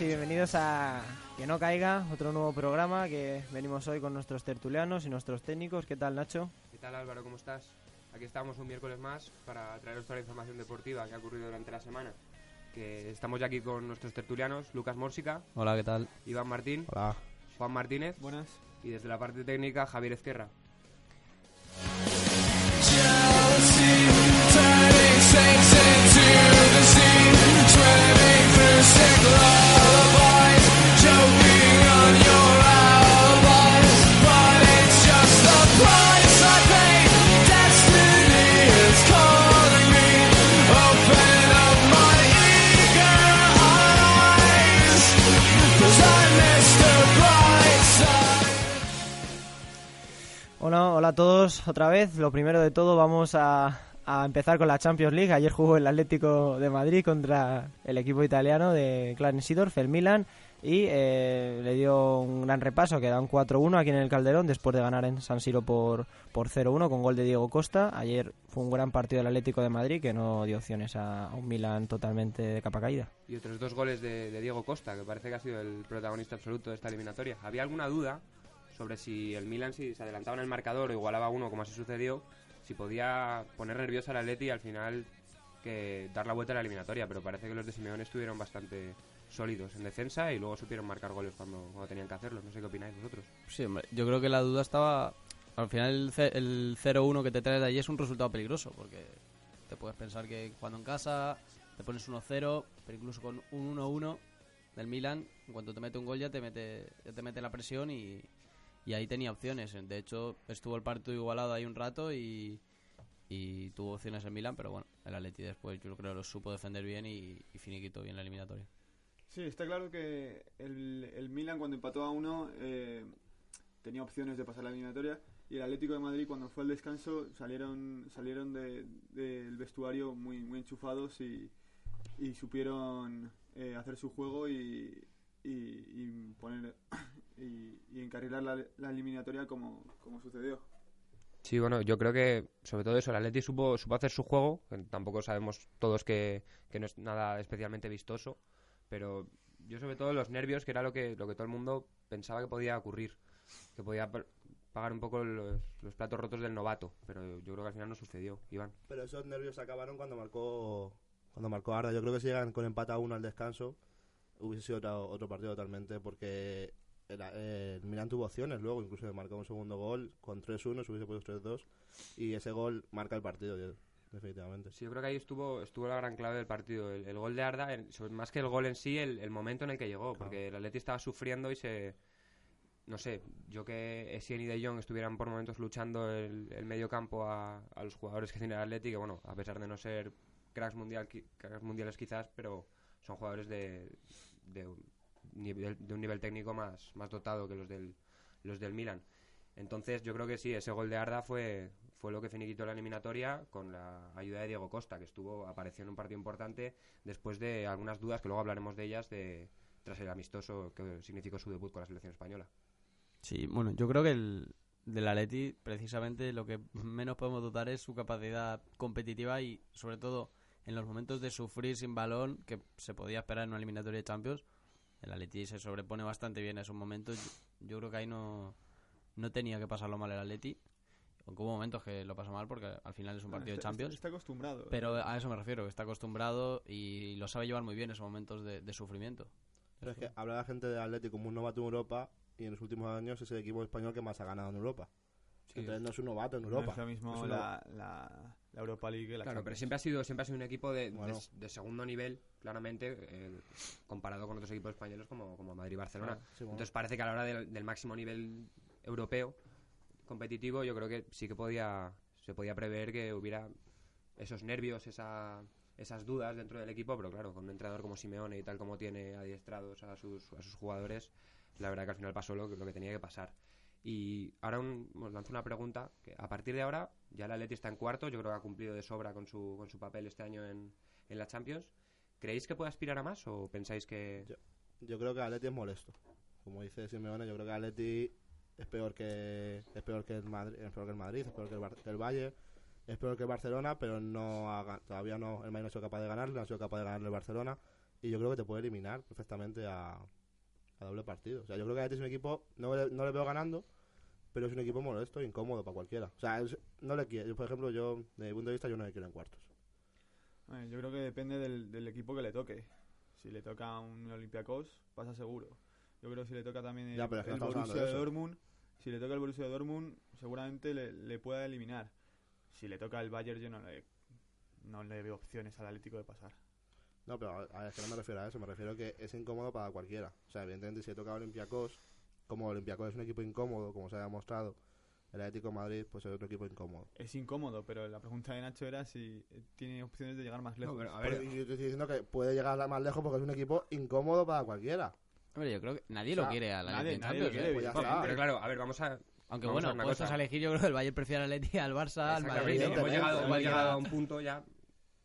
y bienvenidos a Que no caiga, otro nuevo programa que venimos hoy con nuestros tertulianos y nuestros técnicos. ¿Qué tal, Nacho? ¿Qué tal, Álvaro? ¿Cómo estás? Aquí estamos un miércoles más para traeros toda la información deportiva que ha ocurrido durante la semana. Que estamos ya aquí con nuestros tertulianos, Lucas Mórsica, Hola, ¿qué tal? Iván Martín, Hola. Juan Martínez Buenas. y desde la parte técnica Javier Ezquerra. Bueno, hola a todos otra vez. Lo primero de todo vamos a, a empezar con la Champions League. Ayer jugó el Atlético de Madrid contra el equipo italiano de Clarence Seedorf, el Milan, y eh, le dio un gran repaso. Quedan 4-1 aquí en el Calderón después de ganar en San Siro por, por 0-1 con gol de Diego Costa. Ayer fue un gran partido del Atlético de Madrid que no dio opciones a, a un Milan totalmente de capa caída. Y otros dos goles de, de Diego Costa, que parece que ha sido el protagonista absoluto de esta eliminatoria. Había alguna duda sobre si el Milan, si se adelantaba en el marcador o igualaba uno, como así sucedió, si podía poner nervioso al Atleti y al final dar la vuelta a la eliminatoria. Pero parece que los de Simeone estuvieron bastante sólidos en defensa y luego supieron marcar goles cuando, tenían que hacerlos. No sé qué opináis vosotros. Sí, hombre, yo creo que la duda estaba... Al final el 0-1 que te traes de allí es un resultado peligroso, porque te puedes pensar que cuando en casa te pones 1-0, pero incluso con un 1-1 del Milan, en cuanto te mete un gol ya te mete, ya te mete la presión y, y ahí tenía opciones. De hecho, estuvo el partido igualado ahí un rato y, tuvo opciones el Milan, pero bueno, el Atleti después yo creo que lo supo defender bien y, y finiquitó bien la eliminatoria. Sí, está claro que el, el Milan cuando empató a uno eh, tenía opciones de pasar la eliminatoria y el Atlético de Madrid cuando fue al descanso salieron salieron de- del vestuario muy muy enchufados y, supieron eh, hacer su juego y, y poner y, y encarrilar la, la eliminatoria como, como sucedió. Sí, bueno, yo creo que sobre todo eso, el Atleti supo, supo hacer su juego, que tampoco sabemos todos que, que no es nada especialmente vistoso, pero yo sobre todo los nervios, que era lo que, lo que todo el mundo pensaba que podía ocurrir, que podía pa- pagar un poco los, los platos rotos del novato, pero yo creo que al final no sucedió, Iván. Pero esos nervios acabaron cuando marcó cuando marcó Arda. Yo creo que si llegan con empate a uno al descanso, hubiese sido otro, otro partido totalmente, porque el, el Milan tuvo opciones luego, incluso marcó un segundo gol con 3-1, se hubiese puesto 3-2, y ese gol marca el partido, yo- definitivamente. Sí, yo creo que ahí estuvo, estuvo la gran clave del partido. El, el gol de Arda, el- más que el gol en sí, el, el momento en el que llegó. Porque el Atleti estaba sufriendo y se... No sé, yo que Essien y De Jong estuvieran por momentos luchando el, el medio campo a, a los jugadores que tiene el Atleti, que bueno, a pesar de no ser cracks, mundial, cracks mundiales quizás, pero son jugadores de, de, de un nivel técnico más, más dotado que los del, los del Milan. Entonces yo creo que sí, ese gol de Arda fue, fue lo que finiquitó la eliminatoria con la ayuda de Diego Costa, que estuvo apareció en un partido importante después de algunas dudas, que luego hablaremos de ellas, de, tras el amistoso que significó su debut con la selección española. Sí, bueno, yo creo que el del Atleti precisamente lo que menos podemos dudar es su capacidad competitiva y sobre todo en los momentos de sufrir sin balón que se podía esperar en una eliminatoria de Champions. El Atleti se sobrepone bastante bien a esos momentos. Yo, yo creo que ahí no, no tenía que pasarlo mal el Atleti. Aunque hubo momentos que lo pasó mal porque al final es un partido de Está- Champions. Está, está acostumbrado. Pero a eso me refiero, que está acostumbrado y lo sabe llevar muy bien esos momentos de, de sufrimiento. Pero es que habla la gente de Atlético como un novato en Europa, y en los últimos años es el equipo español que más ha ganado en Europa. Entonces no es un novato en No Europa. es lo mismo Es la, la, la Europa League la Claro, pero siempre ha sido siempre ha sido un equipo de, de- Bueno. de segundo nivel, claramente, eh, comparado con otros equipos españoles como, como Madrid y Barcelona. Sí, bueno. Entonces parece que a la hora del, del máximo nivel europeo competitivo, yo creo que sí que podía se podía prever que hubiera esos nervios, esa, esas dudas dentro del equipo, pero claro, con un entrenador como Simeone y tal como tiene adiestrados a sus, a sus jugadores, la verdad que al final pasó lo, que- lo que tenía que pasar. Y ahora un- os lanzo una pregunta, que a partir de ahora ya el Atleti está en cuarto, yo creo que ha cumplido de sobra con su, con su papel este año en, en la Champions. ¿Creéis que puede aspirar a más o pensáis que... Yo- Yo creo que Atleti es molesto. Como dice Simeone, yo creo que Atleti es peor que es peor que el Madrid, es peor que el Madrid, es peor que el, que el Bayern, es peor que el Barcelona, pero no ha todavía no el Madrid no ha sido capaz de ganar, no ha sido capaz de ganar el Barcelona y yo creo que te puede eliminar perfectamente a, a doble partido. O sea, yo creo que Atleti es un equipo, no no le veo ganando, pero es un equipo molesto incómodo para cualquiera. O sea, es- no le quiero, por ejemplo, yo, desde mi punto de vista, yo no le quiero en cuartos. Bueno, yo creo que depende del, del equipo que le toque. Si le toca un Olympiacos, pasa seguro. Yo creo que si le toca también el, Ya, pero es que el no estamos Borussia de. Dortmund, si le toca el Borussia de Dortmund, seguramente le, le pueda eliminar. Si le toca el Bayern, yo no le, no le veo opciones al Atlético de pasar. No, pero a a es que no me refiero a eso, me refiero a que es incómodo para cualquiera. O sea, evidentemente, si le toca a Olympiacos, como Olympiacos es un equipo incómodo, como se ha demostrado, el Atlético de Madrid, pues es otro equipo incómodo. Es incómodo, pero la pregunta de Nacho era si eh, tiene opciones de llegar más lejos. pero a Pero ver, yo te estoy diciendo que puede llegar más lejos porque es un equipo incómodo para cualquiera. Hombre, yo creo que nadie O sea, lo quiere a la nadie- nadie quiere. Pues ya Bueno, está. pero claro, a ver, vamos a. Aunque vamos bueno, puestos cosa. a elegir, yo creo que el Bayern prefiere al Leti al Barça, al Madrid. hemos llegado, hemos llegado a un punto ya.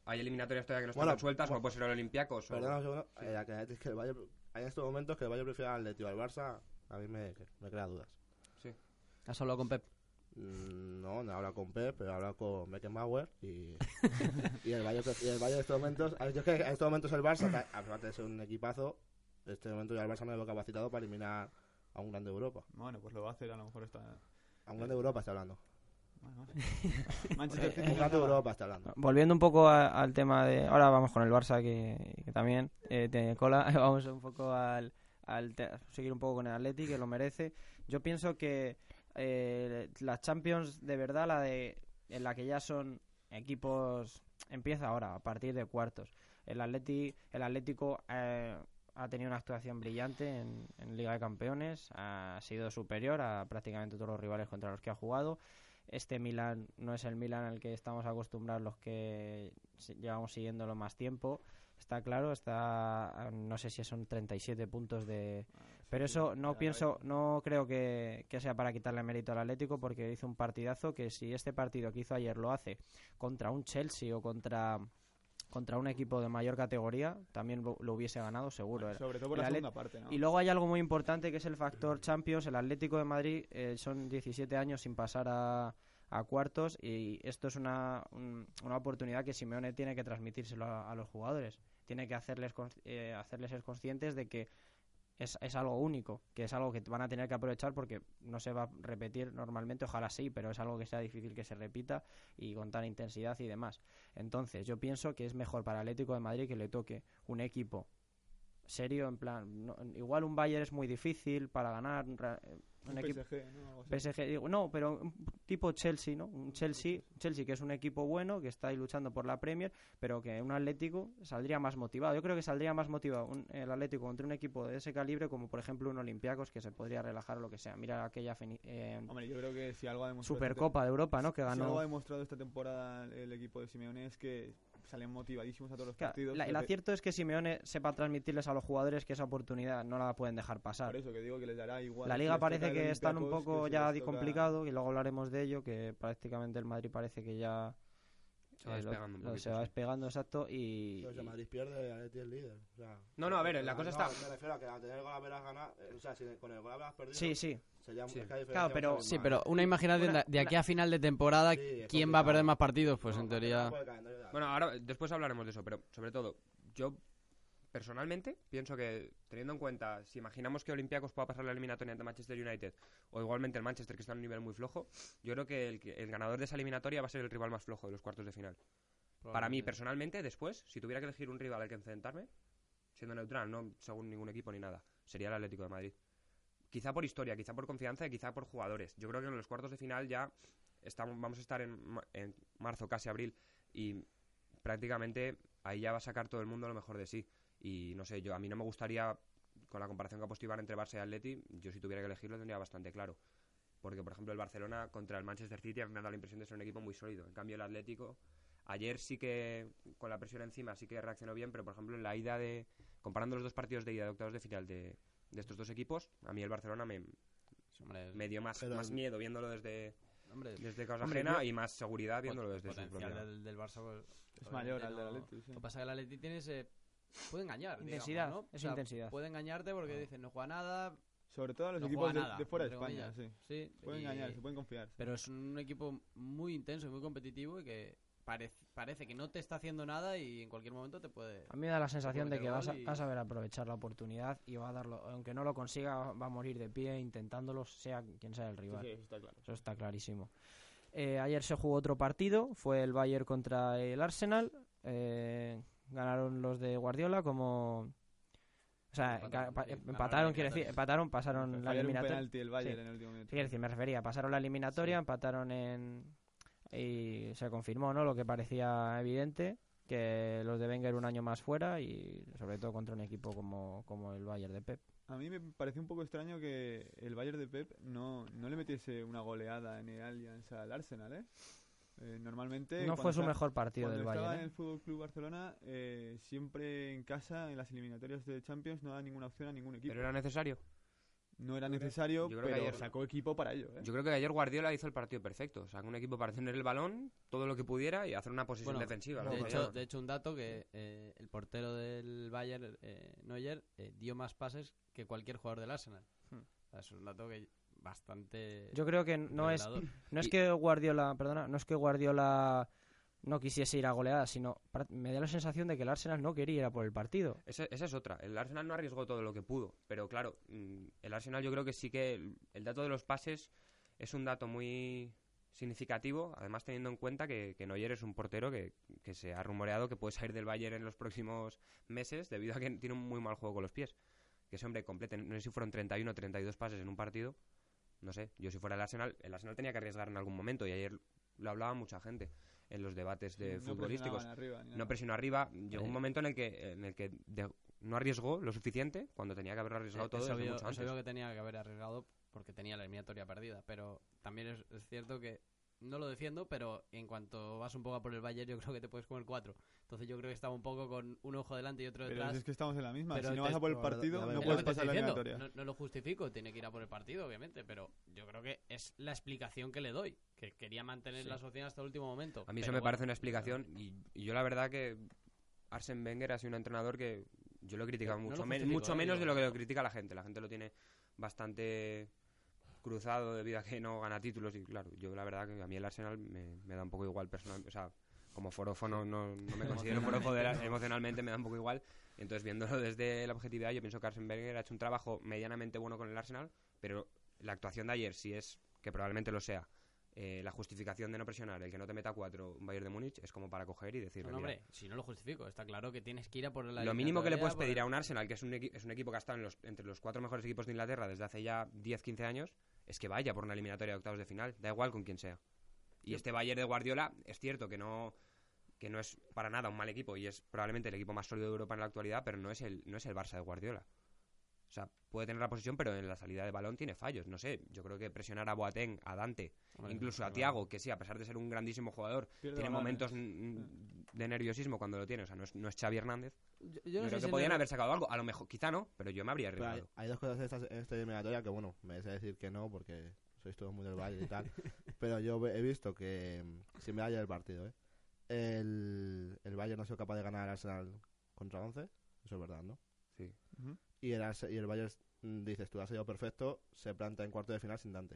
Hay eliminatorias todavía que no están Bueno, sueltas, pues- como puede ser el Olympiacos. o- Perdona un segundo, eh, que, es que el Bayern, hay en estos momentos que el Bayern prefiere al Atleti o al Barça, a mí me, me crea dudas. ¿Has hablado con Pep? Mm, No, no he hablado con Pep, pero he hablado con Beckenbauer y, y el Bayern y el Bayern en estos momentos, a ver, yo es que en estos momentos el Barça, que aparte de ser un equipazo, en este momento ya el Barça no lo capacitado para eliminar a un grande de Europa. Bueno, pues lo va a hacer a lo mejor esta... A un grande de Europa está hablando. Bueno. Manchester City Un grande. Europa está hablando. Volviendo un poco a- al tema de... Ahora vamos con el Barça, que, que también eh, tiene cola. Vamos un poco al... al seguir un poco con el Atleti, que lo merece. Yo pienso que eh, Champions, de verdad, la de en la que ya son equipos... Empieza ahora, a partir de cuartos. El, Atleti, el Atlético eh, ha tenido una actuación brillante en, en Liga de Campeones. Ha sido superior a prácticamente todos los rivales contra los que ha jugado este Milan no es el Milan al que estamos acostumbrados los que llevamos siguiéndolo más tiempo. Está claro, está no sé si son 37 puntos de pero eso no pienso no creo que, que sea para quitarle mérito al Atlético porque hizo un partidazo que si este partido que hizo ayer lo hace contra un Chelsea o contra contra un equipo de mayor categoría también lo, lo hubiese ganado seguro. Sobre todo por El la segunda parte, ¿no? y luego hay algo muy importante que es el factor Champions. El Atlético de Madrid eh, son 17 años sin pasar a, a cuartos y esto es una, un- una oportunidad que Simeone tiene que transmitírselo a, a los jugadores. Tiene que hacerles, eh, hacerles ser conscientes de que es, es algo único, que es algo que van a tener que aprovechar porque no se va a repetir normalmente, ojalá sí, pero es algo que sea difícil que se repita y con tal intensidad y demás. Entonces, yo pienso que es mejor para Atlético de Madrid que le toque un equipo serio, en plan, no- igual un Bayern es muy difícil para ganar, un equipo PSG, ¿no? PSG, digo, no, pero un tipo Chelsea, ¿no? Un Chelsea, Chelsea que es un equipo bueno, que está ahí luchando por la Premier, pero que un Atlético saldría más motivado. Yo creo que saldría más motivado un- el Atlético contra un equipo de ese calibre como por ejemplo un Olympiacos que se podría relajar o lo que sea. Mira aquella eh, Hombre, yo creo que si algo ha demostrado... Supercopa de Europa, ¿no? Que Si algo ganó. ha demostrado esta temporada el equipo de Simeone es que salen motivadísimos a todos los Claro, partidos. la- el acierto es que Simeone sepa transmitirles a los jugadores que esa oportunidad no la pueden dejar pasar. Por eso que digo que les dará igual. La liga parece que están un poco ya complicado y luego hablaremos de ello, que prácticamente el Madrid parece que ya Se va eh, lo- despegando un lo- poquito, se va sí. despegando, exacto, y... Pero si el Madrid pierde, el Atleti es líder. O sea, No, no, a ver, la cosa está- Me refiero a que al tener el gol a veras ganar, eh, o sea, si con el gol a veras perdido, Sí, sí. sería Sí. Claro, pero- Sí, pero una imaginación Una- de, aquí a final de temporada, Sí, ¿quién va a perder más partidos? Pues No, en teoría... Bueno, ahora después hablaremos de eso, pero sobre todo, yo personalmente pienso que teniendo en cuenta, si imaginamos que Olympiacos pueda pasar la eliminatoria ante Manchester United o igualmente el Manchester que está en un nivel muy flojo, yo creo que el, el ganador de esa eliminatoria va a ser el rival más flojo de los cuartos de final. Para mí, personalmente, después, si tuviera que elegir un rival al que enfrentarme, siendo neutral, no según ningún equipo ni nada, sería el Atlético de Madrid. Quizá por historia, quizá por confianza y quizá por jugadores. Yo creo que en los cuartos de final ya estamos, vamos a estar en, en marzo, casi abril, y prácticamente ahí ya va a sacar todo el mundo lo mejor de sí. Y no sé, yo a mí no me gustaría, con la comparación que ha puesto Iván entre Barça y Atleti, yo si tuviera que elegirlo tendría bastante claro. Porque, por ejemplo, el Barcelona contra el Manchester City a mí me ha dado la impresión de ser un equipo muy sólido. En cambio, el Atlético, ayer sí que, con la presión encima, sí que reaccionó bien, pero, por ejemplo, en la ida de... Comparando los dos partidos de ida de octavos de final de, de estos dos equipos, a mí el Barcelona me, Hombre, me dio más, Pero- más miedo viéndolo desde, hombre, desde causa Hombre, ajena yo- y más seguridad viéndolo desde su propia... del, del Barça pues, Es mayor al obviamente del no- Atleti, sí. Lo que pasa es que el Atleti tiene ese... Puede engañar, digamos, Intensidad, ¿no? es intensidad. Puede engañarte porque dicen no juega nada, Sobre todo a los No equipos de, nada, de fuera de España, comillas. sí. pueden y- engañar, se pueden confiar. Pero es un equipo muy intenso y muy competitivo y que parece, parece que no te está haciendo nada y en cualquier momento te puede... A mí me da la sensación de que vas a, y- vas a ver aprovechar la oportunidad y va a darlo, aunque no lo consiga, va a morir de pie intentándolo, sea quien sea el Sí, rival. sí, eso está claro. Eso está clarísimo. Eh, ayer se jugó otro partido, fue el Bayern contra el Arsenal. eh, ganaron los de Guardiola como... O sea, Empataron, empataron, la quiere decir, eliminatoria. empataron, pasaron la Fallaron un eliminatoria. penalti el Bayern Sí. en el último minuto. Sí, quiero decir, me refería, pasaron la eliminatoria, empataron en... Y se confirmó, ¿no? Lo que parecía evidente, que los de Wenger un año más fuera y sobre todo contra un equipo como, como el Bayern de Pep. A mí me pareció un poco extraño que el Bayern de Pep no, no le metiese una goleada en el Allianz al Arsenal, ¿eh? Eh, normalmente... No cuando fue su está- mejor partido Cuando del estaba Bayern. en ¿eh? el Fútbol Club Barcelona, eh, siempre en casa, en las eliminatorias de Champions, no da ninguna opción a ningún equipo. Pero era necesario. no era necesario, yo creo que pero ayer- sacó equipo para ello. ¿eh? Yo creo que ayer Guardiola hizo el partido perfecto. Sacó un equipo para tener el balón, todo lo que pudiera y hacer una posición Bueno, defensiva. De hecho, queríamos. de hecho, un dato que eh, el portero del Bayern, eh, Neuer, eh, dio más pases que cualquier jugador del Arsenal. Hmm. Es un dato que bastante... Yo creo que no es, no es que Guardiola, perdona, no es que Guardiola no quisiese ir a goleada, sino me da la sensación de que el Arsenal no quería ir a por el partido. Esa, esa es otra. El Arsenal no arriesgó todo lo que pudo. Pero claro, mm, el Arsenal yo creo que sí que el, el dato de los pases es un dato muy significativo. Además, teniendo en cuenta que, que Neuer es un portero que, que se ha rumoreado que puede salir del Bayern en los próximos meses debido a que tiene un muy mal juego con los pies. Que ese hombre complete, no sé si fueron 31 o 32 pases en un partido. No sé, yo si fuera el Arsenal, el Arsenal tenía que arriesgar en algún momento y ayer lo hablaba mucha gente en los debates de No futbolísticos arriba, no presionó arriba. Llegó un Eh. momento en el que, en el que de- no arriesgó lo suficiente cuando tenía que haber arriesgado Eh, todo es desde obvio, mucho es antes. que tenía que haber arriesgado porque tenía la eliminatoria perdida, pero también es, es cierto que no lo defiendo, pero en cuanto vas un poco a por el Bayern, yo creo que te puedes comer cuatro. Entonces yo creo que estaba un poco con un ojo delante y otro Pero detrás. es que estamos en la misma. Pero si no vas a por el partido, no puedes pasar la eliminatoria. No, no lo justifico, tiene que ir a por el partido, obviamente, pero yo creo que es la explicación que le doy, que quería mantener Sí. las opciones hasta el último momento. A mí eso Pero me bueno, parece una explicación y, y yo la verdad que Arsen Wenger ha sido un entrenador que yo lo he criticado No lo mucho, justifico, mucho eh, menos de lo que lo critica la gente. La gente lo tiene bastante cruzado debido a que no gana títulos y claro, yo la verdad que a mí el Arsenal me, me da un poco igual personal, o sea, como forofo no, no, no me considero forofo de la- emocionalmente me da un poco igual. Entonces viéndolo desde la objetividad yo pienso que Arsen Wenger ha hecho un trabajo medianamente bueno con el Arsenal, pero la actuación de ayer si es que probablemente lo sea eh, la justificación de no presionar, el que no te meta cuatro un Bayern de Múnich es como para coger y decir No, no, hombre, si no lo justifico, está claro que tienes que ir a por la lo mínimo que le puedes pedir a un Arsenal, que es un, es un equipo que ha estado en los- entre los cuatro mejores equipos de Inglaterra desde hace ya 10-15 años, es que vaya por una eliminatoria de octavos de final, da igual con quién sea. Y este Bayern de Guardiola es cierto que no que no es para nada un mal equipo y es probablemente el equipo más sólido de Europa en la actualidad, pero no es el no es el Barça de Guardiola. O sea, puede tener la posesión, pero en la salida de balón tiene fallos. No sé, yo creo que presionar a Boateng, a Dante, incluso a. Tiago, que sí, a pesar de ser un grandísimo jugador, Pierde tiene balones. momentos mm, de nerviosismo cuando lo tiene. O sea, no es, no es Xavi Hernández. Yo, no sé creo si que podían no- haber sacado algo. A lo mejor, quizá no, pero yo me habría Pero hay, arriesgado. hay dos cosas en esta, en esta eliminatoria que, bueno, me vais a decir que no porque sois todos muy del Bayern y tal. pero yo he visto que, mm, si me haya el partido, ¿eh? El, el Bayern no ha sido capaz de ganar al Arsenal contra 11. Eso es verdad, ¿no? Sí. Ujú. Y el, y el Bayern, mm, dices, tú has sido perfecto, se planta en cuarto de final sin Dante.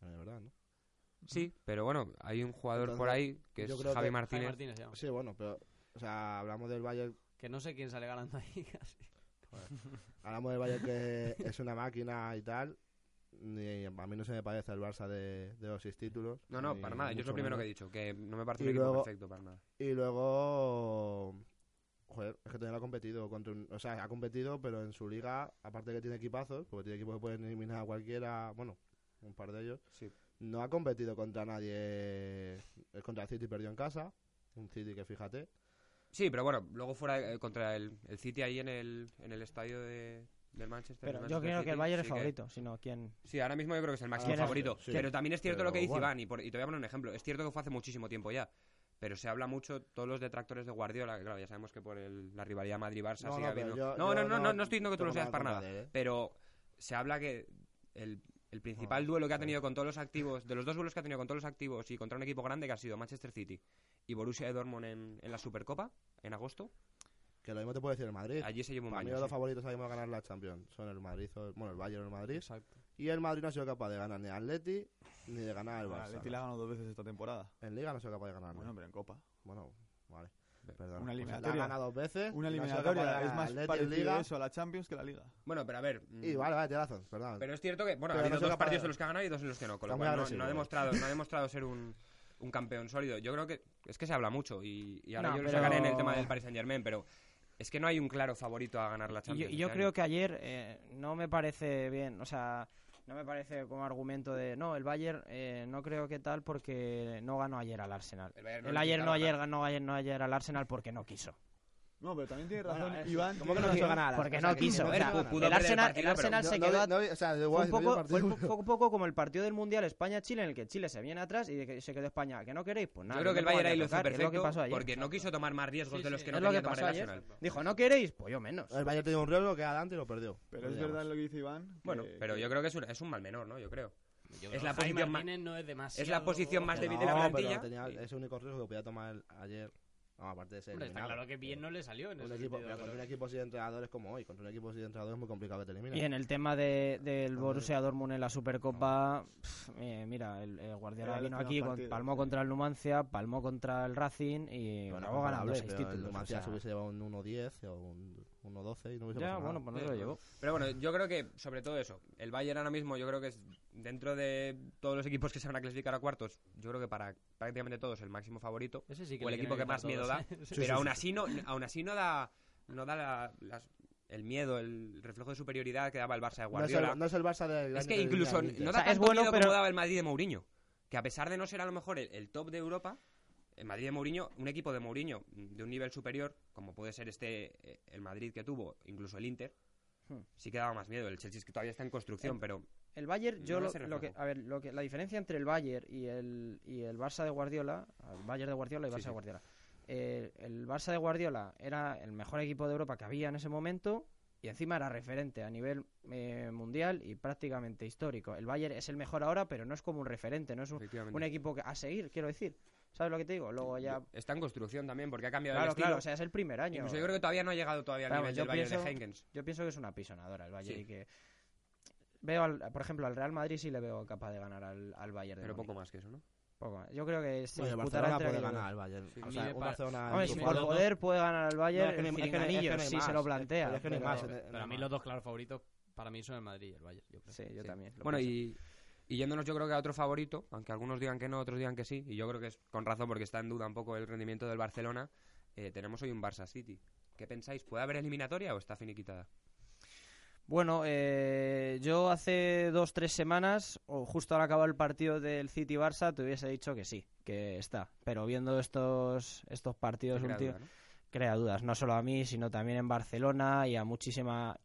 Es verdad, ¿no? Sí, pero bueno, hay un jugador Entonces, por ahí que es Javi que- Martínez. Javi Martínez. Sí, bueno, pero, o sea, hablamos del Bayern Que no sé quién sale ganando ahí casi. Hablamos del Bayern que es una máquina y tal. Ni, a mí no se me parece el Barça de, de los seis títulos. No, no, para nada. Yo es lo primero menos. que he dicho, que no me parece un equipo luego- perfecto para nada. Y luego. Joder, es que también ha competido contra un- O sea, ha competido, pero en su liga, aparte de que tiene equipazos, porque tiene equipos que pueden eliminar a cualquiera, bueno, un par de ellos. Sí. No ha competido contra nadie. Contra el City perdió en casa. Un City que fíjate. Sí, pero bueno, luego fuera eh, contra el, el City ahí en el, en el estadio de, del Manchester. Pero del yo Manchester creo que el Bayern es sí que- favorito, sino quién... Sí, ahora mismo yo creo que es el máximo favorito. Sí. Pero también es cierto lo que Pero dice bueno. Iván, y, por- y te voy a poner un ejemplo. Es cierto que fue hace muchísimo tiempo ya. Pero se habla mucho, todos los detractores de Guardiola, que claro, ya sabemos que por el- la rivalidad Madrid-Barça No, sigue no, habiendo- yo- no, yo no, no, no no, no estoy diciendo que tú lo seas para nada. él, ¿eh? Pero se habla que el, el principal No, duelo que ha sí. tenido con todos los activos, de los dos duelos que ha tenido con todos los activos y contra un equipo grande que ha sido Manchester City y Borussia de Dortmund en, en la Supercopa, en agosto, Que lo mismo te puede decir el Madrid. allí se llevó un Para mí baño. los sí. favoritos a ganar la Champions son el Madrid, o- bueno, el Bayern o el Madrid. Exacto. Y el Madrid no ha sido capaz de ganar ni al Atleti ni de ganar al El Barça. Atleti la ha ganado dos veces esta temporada. En Liga no ha sido capaz de ganar. Bueno, pero en Copa. Bueno, vale. Perdón. Una Pues la ha eliminatoria. ganado dos veces. Una no eliminatoria es más Atleti parecido Liga. eso a la Champions que la Liga. Bueno, pero a ver. Y vale, vale, tienes razón, perdón. Pero es cierto que, bueno, Pero ha habido no dos partidos de- en los que ha ganado y dos en los que no, con lo cual no, ha demostrado, no ha demostrado ser un, un campeón sólido. Yo creo que es que se habla mucho y, y ahora No, yo lo pero- sacaré en el tema del Paris Saint Germain, pero es que no hay un claro favorito a ganar la yo, Champions. y yo este creo que ayer eh, no me parece bien, o sea, no me parece como argumento de no, el Bayern eh, no creo que tal porque no ganó ayer al Arsenal. El Bayern no El no ayer ganó ayer no ayer al Arsenal porque no quiso. No, pero también tiene Bueno, razón es- Iván. ¿Cómo que no quiso ganar? Porque O no sea, quiso. era- el el Arsenal, partido, el Arsenal No, se quedó a- no, o sea, fue un poco, fue el un poco, como el partido del Mundial España-Chile en el que Chile se viene atrás y se quedó España. ¿Que no queréis? Pues nada. Yo creo que el Bayern ahí lo hizo es lo que perfecto pasó ayer. porque no quiso tomar más riesgos Sí, de los sí, que es no lo quería que tomar pasó el ayer. Arsenal. Dijo, ¿no queréis? Pues yo menos. El Bayern tenía un riesgo que adelante y lo perdió. Pero es verdad lo que dice Iván. Bueno, pero yo creo que es un, es un mal menor, ¿no? Yo creo. Yo Es la posición más- no es es la posición más débil de la plantilla. tenía ese único riesgo que podía tomar el- ayer. No, aparte de ser Hombre, está claro que bien no le salió en Un ese equipo, sentido, pero contra pero- un equipo sin entrenadores como hoy, contra un equipo sin entrenadores es muy complicado que te eliminen. Y en el tema de, del. Borussia Dortmund en la Supercopa, pf, eh, mira, el, el Guardiola vino aquí, con- partido, palmó sí. contra el Numancia, palmó contra el Racing y Bueno, luego ganando seis pero títulos. El o Numancia sea, se hubiese llevado un 1-10 o un 1-12 y no hubiese ya, pasado bueno, nada. pues no se lo llevó. Pero bueno, yo creo que sobre todo eso, el Bayern ahora mismo yo creo que es dentro de todos los equipos que se van a clasificar a cuartos, yo creo que para prácticamente todos el máximo favorito, Ese sí que o el le equipo que más miedo da, ¿eh? pero sí, aún sí. así no aún así no da no da la- las- el miedo, el reflejo de superioridad que daba el Barça de No es, Guardiola. el, no es el Barça del es año que incluso no O da sea, es tanto bueno, miedo pero- como daba el Madrid de Mourinho, que a pesar de no ser a lo mejor el, el top de Europa, el Madrid de Mourinho, un equipo de Mourinho de un nivel superior, como puede ser este eh, el Madrid que tuvo, incluso el Inter, Hmm. sí que daba más miedo. El Chelsea es que todavía está en construcción, El- pero El Bayern, yo No lo, ese lo que, a ver, lo que, la diferencia entre el Bayern y el, y el Barça de Guardiola, el Bayern de Guardiola y Barça sí. de Guardiola. Eh, el Barça de Guardiola era el mejor equipo de Europa que había en ese momento y encima era referente a nivel eh, mundial y prácticamente histórico. El Bayern es el mejor ahora, pero no es como un referente, no es un, un equipo a seguir, quiero decir. ¿Sabes lo que te digo? Luego ya... está en construcción también porque ha cambiado el Claro, estilo. claro, o sea, es el primer año. Incluso yo creo que todavía no ha llegado todavía al nivel yo del Bayern pienso- de Henkens. Yo pienso que es una pisonadora el Bayern Sí. y que... Veo, al- por ejemplo, al Real Madrid sí le veo capaz de ganar al, al Bayern. de Pero poco más que eso, ¿no? Poco más. Yo creo que se Bueno, el Barcelona entre puede ganar al Bayern. Sí, o sea, un Barcelona... Hombre, si por poder puede ganar al Bayern, No, es que el es que no- se lo plantea. Es que no hay pero- más. Pero a mí los dos claros favoritos para mí son el Madrid y el Bayern. Yo creo. Sí, yo Sí. también. Bueno, y, y yéndonos yo creo que a otro favorito, aunque algunos digan que no, otros digan que sí, y yo creo que es con razón porque está en duda un poco el rendimiento del Barcelona, eh, tenemos hoy un Barça City. ¿Qué pensáis? ¿Puede haber eliminatoria o está finiquitada? Bueno, eh, yo hace dos, tres semanas, o justo al acabar el partido del City-Barça, te hubiese dicho que sí, que está. Pero viendo estos, estos partidos crea últimos, duda, ¿no? crea dudas, no solo a mí, sino también en Barcelona y a muchísima...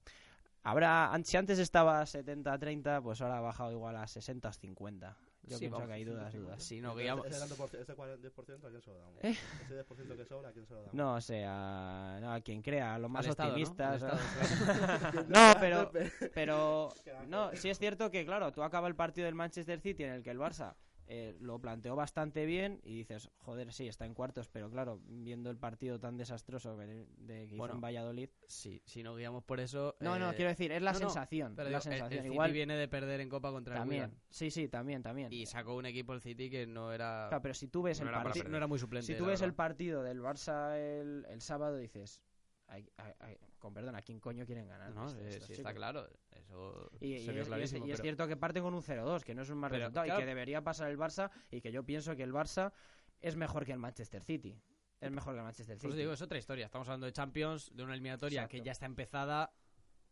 Habrá, si antes estaba 70-30, pues ahora ha bajado igual a 60-50. Yo Sí, pienso vamos, que hay dudas, 50-50. dudas. Si no, Ese- guiamos. Ese, tanto por- ese 40 10% a quién se lo damos. ¿Eh? Ese 10% que sobra, ¿a quién se lo damos? No, o sea, no, a quien crea, a los más Al Estado, ¿no? optimistas. Al ¿no? Estado, No, pero, pero no, sí es cierto que, claro, tú acaba el partido del Manchester City en el que el Barça eh, lo planteó bastante bien y dices, joder, sí, está en cuartos, pero claro, viendo el partido tan desastroso de, que hizo Bueno, en Valladolid. Sí, si no guiamos por eso. No, no, eh, quiero decir, es la no, no, sensación. Pero la digo, el- sensación. el City Igual, viene de perder en Copa contra el también. Wigan. Sí, sí, también, también. Y sacó un equipo el City que no era. Claro, pero si tú ves No el partido. no era muy suplente. Si tú ves el partido del Barça el, el sábado, dices, con perdón, ¿a quién coño quieren ganar? No, estos- eh, estos sí, está claro. Eso Y, y se vio es, y es- clarísimo. y es pero- cierto que parten con un 0-2, que no es un mal Pero, resultado claro. y que debería pasar el Barça y que yo pienso que el Barça es mejor que el Manchester City. Es mejor que el Manchester City. eso digo, es otra historia. Estamos hablando de Champions, de una eliminatoria Exacto. que ya está empezada.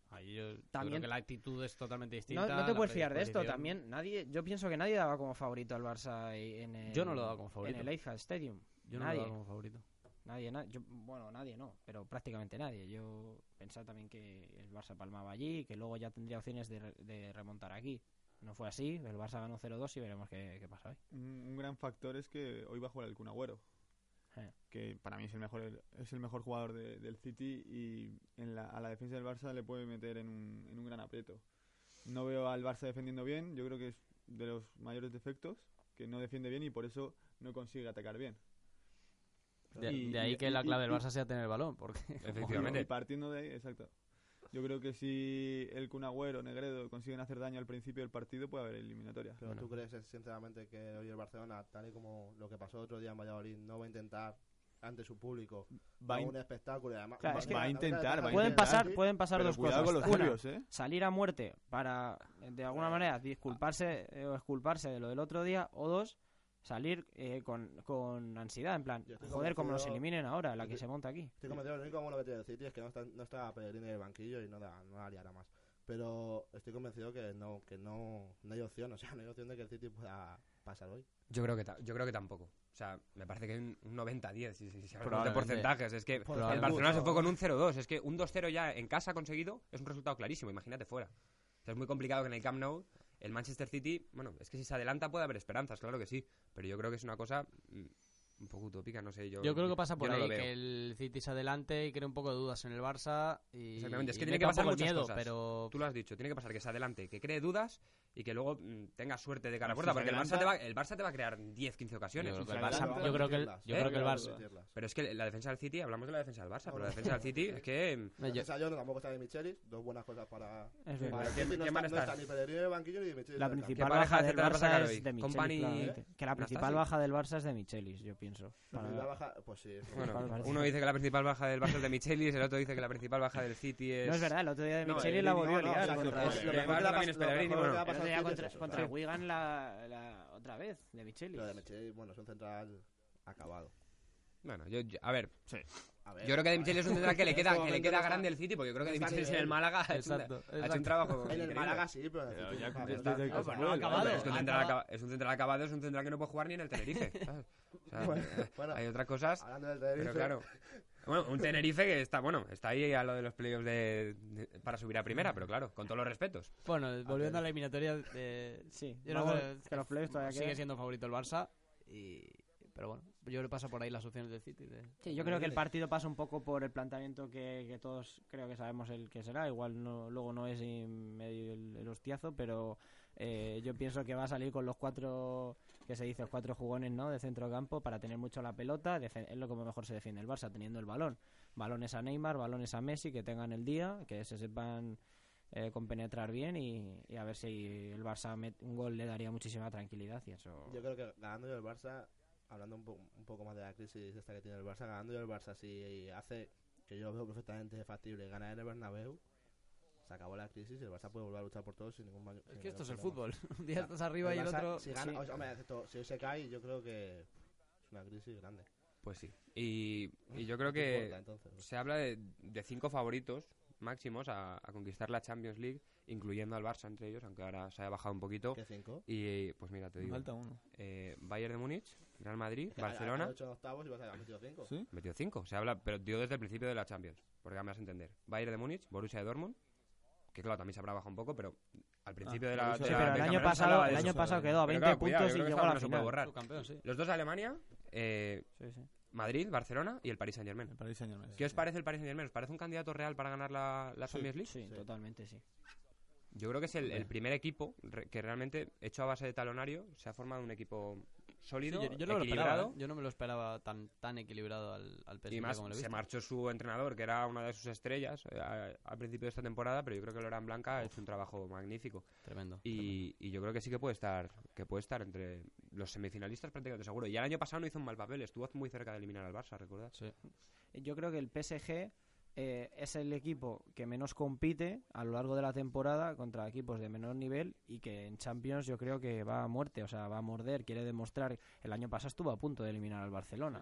Ahí yo, yo También- creo que la actitud es totalmente distinta. no te puedes fiar de esto. También nadie, yo pienso que nadie daba como favorito al Barça en el, Yo no lo daba como favorito. En el Etihad Stadium. Yo no nadie. lo daba como favorito. Nadie, na- yo, bueno, nadie no, pero prácticamente nadie. Yo pensaba también que el Barça palmaba allí y que luego ya tendría opciones de, re- de remontar aquí. No fue así, el Barça ganó 0-2 y veremos qué, qué pasa hoy. Un, un gran factor es que hoy va a jugar el Kun Agüero, Eh. que para mí es el mejor es el mejor jugador de- del City y en la, a la defensa del Barça le puede meter en un, en un gran aprieto. No veo al Barça defendiendo bien, yo creo que es de los mayores defectos, que no defiende bien y por eso no consigue atacar bien. De, Y- de ahí y- que la y- clave del y- Barça sea tener el balón. Porque Y Efectivamente. partiendo de ahí, exacto. yo creo que si el Kun Agüero o Negredo consiguen hacer daño al principio del partido, puede haber eliminatoria. Pero tú crees eh, sinceramente que hoy el Barcelona, tal y como lo que pasó otro día en Valladolid, no va a intentar ante su público Va in- un espectáculo y además Claro, es que va a intentar, va Pueden intentar, pasar, sí, pueden pasar Pero dos cosas. con los Una, ¿eh? salir a muerte para, eh, de alguna manera, disculparse eh, o exculparse de lo del otro día. O dos, salir eh, con, con ansiedad, en plan, joder, como nos eliminen ahora, la que Estoy- se monta aquí. Estoy convencido, lo único bueno que tiene el City es que no está, no está Pellegrini en el banquillo y no, da, no la liará más. Pero estoy convencido que no que no, no hay opción, o sea, no hay opción de que el City pueda pasar hoy. Yo creo que, ta- yo creo que tampoco. O sea, me parece que hay un, un 90-10 si, si, si hablamos de porcentajes. Es que el Barcelona se fue con un 0-2. Es que un 2-0 ya en casa conseguido es un resultado clarísimo. Imagínate fuera. O sea, es muy complicado que en el Camp Nou el Manchester City, bueno, es que si se adelanta puede haber esperanzas, claro que sí. Pero yo creo que es una cosa mm, un poco utópica, no sé. Yo, Yo creo que pasa por no ahí, que el City se adelante y crea un poco de dudas en el Barça. Y, Exactamente, es que tiene que pasar muchas miedo, cosas. pero Tú lo has dicho, tiene que pasar que se adelante, que cree dudas y que luego mm, tenga suerte de cara a puerta, porque el Barça, te va, el Barça te va a crear 10-15 ocasiones. Yo creo que el Barça- yo creo que el- yo ¿Eh? creo que el Barça-. Pero es que la defensa del City, hablamos de la defensa del Barça, pero la defensa del City es que... mm, yo- no, tampoco está ni Michelis, dos buenas cosas para... Es para verdad. el ¿Quién- City, no está, está ni el banquillo ni Michelis La principal baja de del Barça es de Michelis. Que la ¿No principal baja del Barça es de Michelis, yo pienso. La Para- primera baja, pues sí. Uno dice que la principal baja del Barça es de Michelis, el otro dice que la principal baja del City es... No es verdad, el otro día de Michelis el- la volvió a liar sea, contra... eso, contra sí. Wigan la, la- otra vez, de Michelis. Lo de Michelis, bueno, es un central acabado. Bueno, yo, yo- a ver, A ver, yo creo que de Michelis es un central que le queda, que le queda grande el City, porque yo creo que de Michelis en el. Málaga ha hecho, un- Exacto, ha hecho un trabajo En el. Málaga sí, pero... Pero ya no. acabado. Es que un central, es un central acabado, es un central que no puede jugar ni en el Tenerife. ¿sabes? O sea, Bueno, bueno. hay otras cosas, Hablando del pero claro. Bueno, un Tenerife que está, bueno, está ahí a lo de los playoffs de, de- para subir a primera, pero claro, con todos los respetos. Bueno, volviendo a la eliminatoria, de, Sí, yo vamos, creo que los playoffs todavía sigue siendo favorito el Barça. Y, pero bueno, yo creo que pasa por ahí las opciones del City. de- Sí, yo creo que el partido pasa un poco por el planteamiento que, que todos creo que sabemos el que será. Igual no, luego no es y medio el, el hostiazo, pero eh, yo pienso que va a salir con los cuatro, que se dice, cuatro jugones ¿no? de centro campo para tener mucho la pelota. Es lo que mejor se defiende el Barça, teniendo el balón. Balones a Neymar, balones a Messi, que tengan el día, que se sepan eh, compenetrar bien y, a ver si el Barça un gol le daría muchísima tranquilidad y eso... Yo creo que ganando yo el Barça, hablando un, po- un poco más de la crisis esta que tiene el Barça, ganando yo el Barça si hace, que yo lo veo perfectamente factible, ganar el Bernabéu, se acabó la crisis y el Barça puede volver a luchar por todo sin ningún baño. Es que esto es el fútbol. Un día estás arriba y el otro... Si, gana, sí. o sea, hombre, excepto- si hoy se cae, yo creo que es una crisis grande. Pues sí. Y, y yo creo ¿Qué que importa, entonces? se habla de, de cinco favoritos máximos a, a conquistar la Champions League, incluyendo al Barça entre ellos, aunque ahora se haya bajado un poquito. ¿Qué cinco? Y pues mira, te digo. Falta uno. eh, Bayern de Múnich, Real Madrid, Que ha- Barcelona. Ha hecho en octavos y vas a metido cinco. ¿Sí? Metió cinco. Se habla, pero dio desde el principio de la Champions. Porque ya me vas a entender. Bayern de Múnich, Borussia de Dortmund. Que claro, también se habrá bajado un poco, pero al principio Ah, de la. De Sí, la- pero el del año pasado, el año pasado quedó a Pero 20 claro, cuidado, puntos y llegó a la que no se puede final. borrar. Campeón, sí. Los dos de Alemania, eh, Sí, sí. Madrid, Barcelona y el Paris Saint Germain. El Paris Saint-Germain. ¿Qué os parece el Paris Saint Germain? ¿Os parece un candidato real para ganar la, la Champions League? Sí, Sí. totalmente sí. Yo creo que es el, el primer equipo re- que realmente, hecho a base de talonario, se ha formado un equipo Sí, sólido, yo, yo no me lo esperaba, equilibrado. ¿eh? Yo no me lo esperaba tan, tan equilibrado al, al PSG Y más, como lo he se visto. marchó su entrenador, que era una de sus estrellas eh, a- al principio de esta temporada, pero yo creo que Loran Blanca ha hecho un trabajo magnífico. Tremendo. Y, y yo creo que sí que puede estar que puede estar entre los semifinalistas prácticamente seguro. Y el año pasado no hizo un mal papel, estuvo muy cerca de eliminar al Barça, ¿recordad? Sí. Yo creo que el PSG eh, es el equipo que menos compite a lo largo de la temporada contra equipos de menor nivel y que en Champions yo creo que va a muerte, o sea, va a morder, quiere demostrar. El año pasado estuvo a punto de eliminar al Barcelona.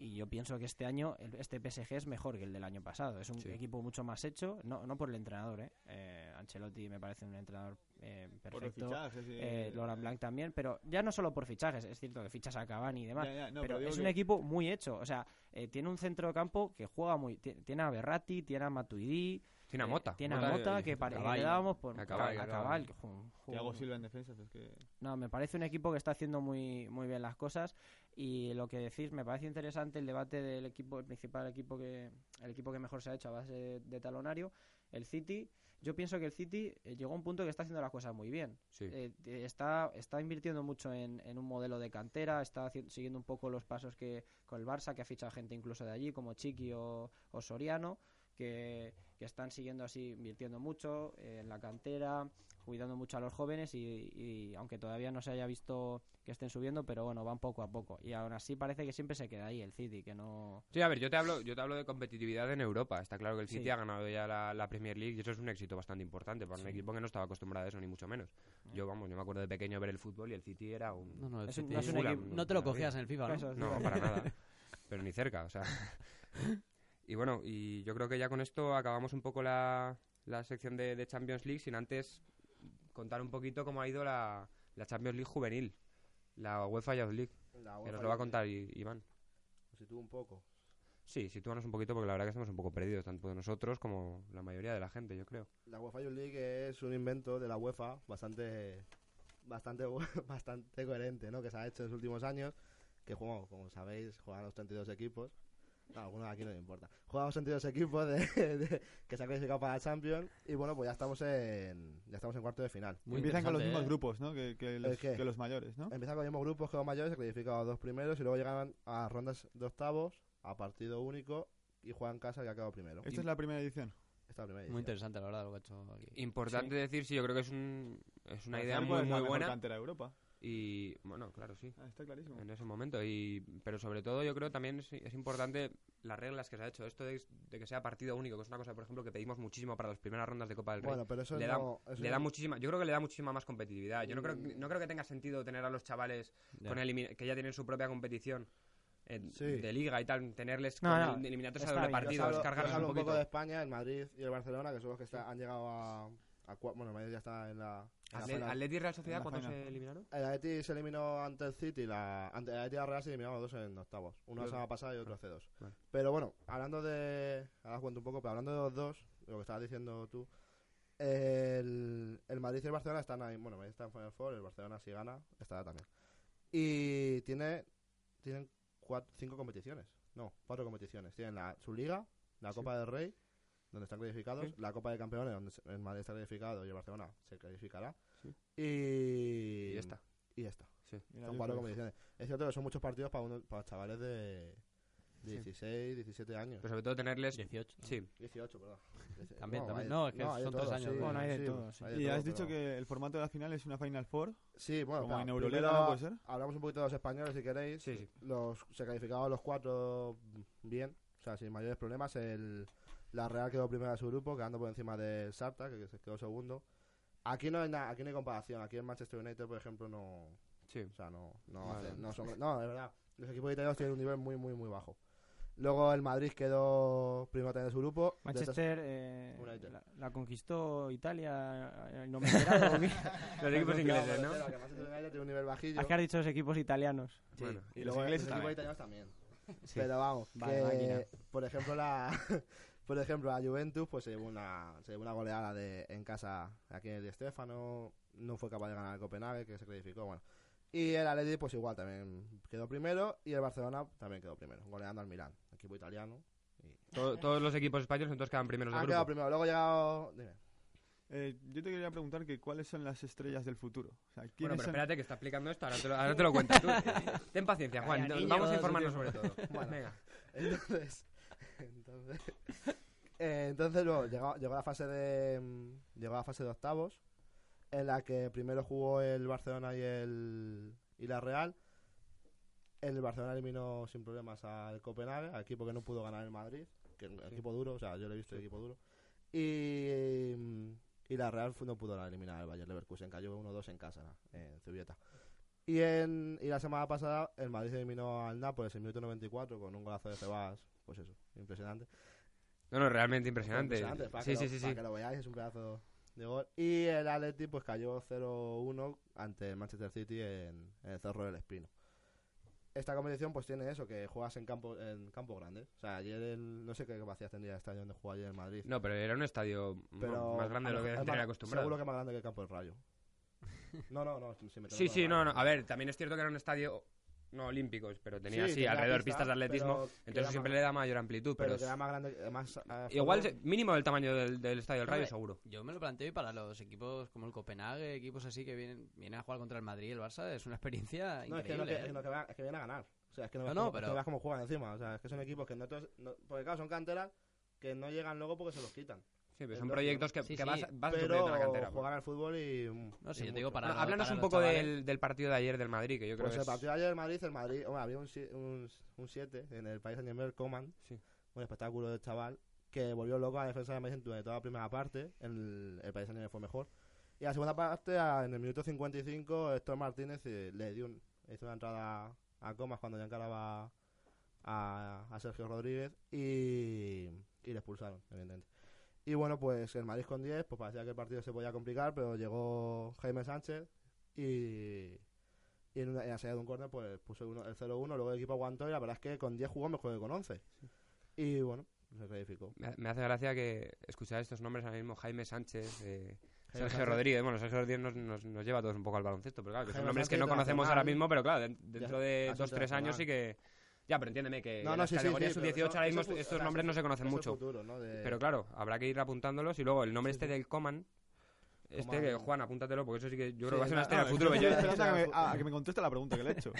Y yo pienso que este año el- este PSG es mejor que el del año pasado. Es un Sí. equipo mucho más hecho, no, no por el entrenador, ¿eh? Eh, Ancelotti me parece un entrenador eh, Por los perfecto. fichajes. sí. Eh, Laurent Blanc también, pero ya no solo por fichajes, es cierto que fichas a Cavani y demás, Ya, ya, no, pero, es un que- equipo muy hecho. O sea, eh, tiene un centro de campo que juega muy. ti- Tiene a Berratti, tiene a Matuidi. Tiene a eh, Mota. tiene a Mota, Mota, eh, que que le dábamos por. A Cabal, a Silva en defensa, es que... No, me parece un equipo que está haciendo muy, muy bien las cosas. Y lo que decís, me parece interesante el debate del equipo, el principal equipo que. El equipo que mejor se ha hecho a base de, talonario, el City. Yo pienso que el City eh, llegó a un punto que está haciendo las cosas muy bien. Sí. Eh, está, está invirtiendo mucho en, en un modelo de cantera, está haci- siguiendo un poco los pasos que con el Barça, que ha fichado gente incluso de allí, como Chiqui o, o Soriano, que, que están siguiendo así, invirtiendo mucho eh, en la cantera, cuidando mucho a los jóvenes y, y aunque todavía no se haya visto que estén subiendo, pero bueno, van poco a poco. Y aún así parece que siempre se queda ahí el City, que no... Sí, a ver, yo te hablo, yo te hablo de competitividad en Europa. Está claro que el City Sí. ha ganado ya la, la Premier League y eso es un éxito bastante importante para un equipo que no estaba acostumbrado a eso, ni mucho menos. Yo, vamos, yo me acuerdo de pequeño ver el fútbol y el City era un... No, no, el Es un- City- no es un equipo- no te lo cogías en el FIFA, ¿no? Eso, sí. No, para nada. Pero ni cerca, o sea. y bueno, y yo creo que ya con esto acabamos un poco la, la sección de, de Champions League sin antes contar un poquito cómo ha ido la, la Champions League juvenil, la UEFA Youth League, La que nos lo va a contar I- Iván. Si tú un poco. Sí, sitúanos un poquito porque la verdad que estamos un poco perdidos, tanto nosotros como la mayoría de la gente, yo creo. La UEFA Youth League es un invento de la UEFA bastante bastante bastante coherente, ¿no? Que se ha hecho en los últimos años, que juego, como sabéis, juegan los 32 equipos. No, algunos aquí no le importa. Juegan los 32 equipos de, de- que se han clasificado para la Champions y bueno, pues ya estamos en ya estamos en cuarto de final. Muy Empiezan con los mismos ¿eh? grupos, ¿no? Que, que los, que los mayores, ¿no? Empiezan con los mismos grupos que los mayores, se clasifican los dos primeros y luego llegan a rondas de octavos, a partido único y juegan casa que ha quedado primero. Esta es la primera edición. Esta es la primera Muy interesante, la verdad, lo que ha hecho aquí. Importante decir, sí, yo creo que es, un, es una idea muy, ¿cuál es la muy buena. cantera de Europa. Y bueno, claro, sí. Ah, está clarísimo. en ese momento y pero sobre todo yo creo también es, es importante las reglas que se ha hecho esto de, de que sea partido único que es una cosa por ejemplo que pedimos muchísimo para las primeras rondas de Copa del Rey Bueno, pero eso le da, no, eso le da no- muchísima yo creo que le da muchísima más competitividad yo no creo no creo que tenga sentido tener a los chavales Ya. con que ya tienen su propia competición eh, Sí. de liga y tal tenerles No, con no, el- eliminatorios a doble partido hablo- un un poco poquito de España, el Madrid y el Barcelona, que son los que está- han llegado a, a Bueno, el Madrid ya está en la. En la Atle- final. Atleti y Real Sociedad ¿cuántos se eliminaron? El Atleti se eliminó ante el City, la, ante el Atleti y la Real se eliminaron los dos en octavos. Uno la semana pasada y otro hace dos. Vale. Pero bueno, hablando de. Ahora os cuento un poco, pero hablando de los dos, lo que estabas diciendo tú. El, el Madrid y el Barcelona están ahí. Bueno, Madrid está en Final Four, el Barcelona si gana, estará también. Y tiene tienen cuatro, cinco competiciones. No, cuatro competiciones. Tienen la, su liga, la Copa del Rey, donde están clasificados, Sí. la Copa de Campeones, donde el Madrid está clasificado y el Barcelona se clasificará. Sí. Y, y esta Y esta. sí Y Son cuatro competiciones. Es cierto que son muchos partidos para, uno, para chavales de, de Sí. 16, 17 años. pero sobre todo tenerles 18. ¿no? sí 18, perdón. También, también. hay- No, es que de son tres años, sí, ¿no? Bueno, hay de sí, todo, sí. hay de Y todo, has dicho pero- que el formato de la final es una Final Four. Sí, bueno, como en Euroliga, ¿no puede ser? Hablamos un poquito de los españoles si queréis. sí sí Los, se calificaban los cuatro bien, o sea, sin mayores problemas. El, la Real quedó primera de su grupo, quedando por encima del Sarta, que se quedó segundo. Aquí no hay nada, aquí no hay comparación. Aquí en Manchester United, por ejemplo, no, sí o sea, no, no, Vale. hacen- no son, no, de verdad. Los equipos italianos tienen un nivel muy, muy, muy bajo. Luego el Madrid quedó primero también de su grupo. Manchester eh, United. la, la conquistó Italia, eh, no me los equipos No, ingleses ¿no? espera, que tiene un nivel bajillo. Es que has dicho los equipos italianos. Sí, Bueno, y y luego los los ingleses equipos también. italianos también. Sí. Pero vamos, Vale, que, por ejemplo, la por ejemplo, la Juventus pues se llevó una, se llevó una goleada de, en casa aquí en el Di Stéfano, no fue capaz de ganar el Copenhague, que se clasificó, bueno. Y el Atleti pues igual también quedó primero y el Barcelona también quedó primero, goleando al Milán, equipo italiano. Y... To- todos los equipos españoles entonces quedan primeros de Han grupo primero, luego ha llegado... Dime. Eh, yo te quería preguntar que cuáles son las estrellas del futuro. O sea, Bueno, ¿quiénes pero son- espérate que está explicando esto, ahora te lo, ahora te lo cuento tú. Ten paciencia, Juan, Calla, niño, vamos a informarnos sobre todo. Bueno. Venga. Entonces, entonces, eh, entonces luego llegó, llegó la fase de mm, llegó la fase de octavos en la que primero jugó el Barcelona y el y la Real. El Barcelona eliminó sin problemas al Copenhague, al equipo que no pudo ganar el Madrid, que es un equipo duro, o sea, yo lo he visto equipo duro. Y, mm, y la Real no pudo eliminar al Bayern Leverkusen, cayó 1-2 en casa, en Zubieta. Y, en, y la semana pasada el Madrid eliminó al Nápoles en el minuto 94 con un golazo de Cebas, pues eso, impresionante. No, no, realmente impresionante. para Sí, que sí, lo- sí, para sí. que lo veáis, es un pedazo de gol. Y el Atleti pues cayó 0-1 ante el Manchester City en, en el Cerro del Espino. Esta competición pues tiene eso, que juegas en campo en campo grande. O sea, ayer el- no sé qué capacidad tendría el estadio donde jugó ayer en Madrid. No, pero era un estadio pero más grande de lo que más- acostumbrado. Seguro que más grande que el campo del Rayo. No, no, no. si me Sí, sí, no, no. A ver, también es cierto que era un estadio no olímpicos, pero tenía Sí, así tenía alrededor pista, pistas de atletismo. Entonces siempre más- le da mayor amplitud. Pero más grande, más igual se- mínimo del tamaño del, del estadio del Rayo, seguro. Yo me lo planteo y para los equipos como el Copenhague, equipos así que vienen, vienen a jugar contra el Madrid y el Barça, es una experiencia No, es que, no, increíble. que, ¿eh? es, no, que, va- es que viene a ganar. O sea, es que no, No, ves no, cómo, pero- es que no ves cómo juegan encima. O sea, es que son equipos que no, todos- no- Porque claro, son canteras, que no llegan luego porque se los quitan. Sí, pero son proyectos que, Sí, que sí, vas, vas Pero la cantera. juegan al fútbol y. No, sí, y yo te digo mucho. para. Bueno, háblanos para un poco del, del partido de ayer del Madrid, que yo creo Pues que el es... partido de ayer del Madrid, el Madrid, había un 7 un, un siete en el país Saint Coman, Sí. un espectáculo del chaval que volvió loco a la defensa de Madrid durante toda la primera parte, el, el país Saint fue mejor. Y la segunda parte, en el minuto 55, Héctor Martínez eh, le dio un- hizo una entrada a Comas cuando ya encaraba a, a Sergio Rodríguez y, y le expulsaron, evidentemente. Y bueno, pues el Madrid con 10, pues parecía que el partido se podía complicar, pero llegó Jaime Sánchez y, y en, una, en la salida de un córner pues puso uno- el 0-1, luego el equipo aguantó y la verdad es que con 10 jugó mejor que con 11. Y bueno, se clarificó. Me, me hace gracia que escuchar estos nombres ahora mismo, Jaime Sánchez, eh, Jaime Sergio Sánchez. Rodríguez. Bueno, Sergio Rodríguez nos, nos, nos lleva a todos un poco al baloncesto, pero claro, que son Jaime nombres que no conocemos ahora mismo, pero claro, den- dentro de dos, tres años sí que... Ya, pero entiéndeme que No, en no, las sí, sí, categorías sí, sub-18 pero ahora mismo estos o sea, nombres no se conocen mucho. futuro, ¿no? De- Pero claro, habrá que ir apuntándolos y luego el nombre este del Coman... Este Coman. que, Juan, apúntatelo, porque eso sí que yo creo Sí, que va a ser una estrella del no, futuro. yo- a que, me, a- a que me conteste la pregunta que le he hecho.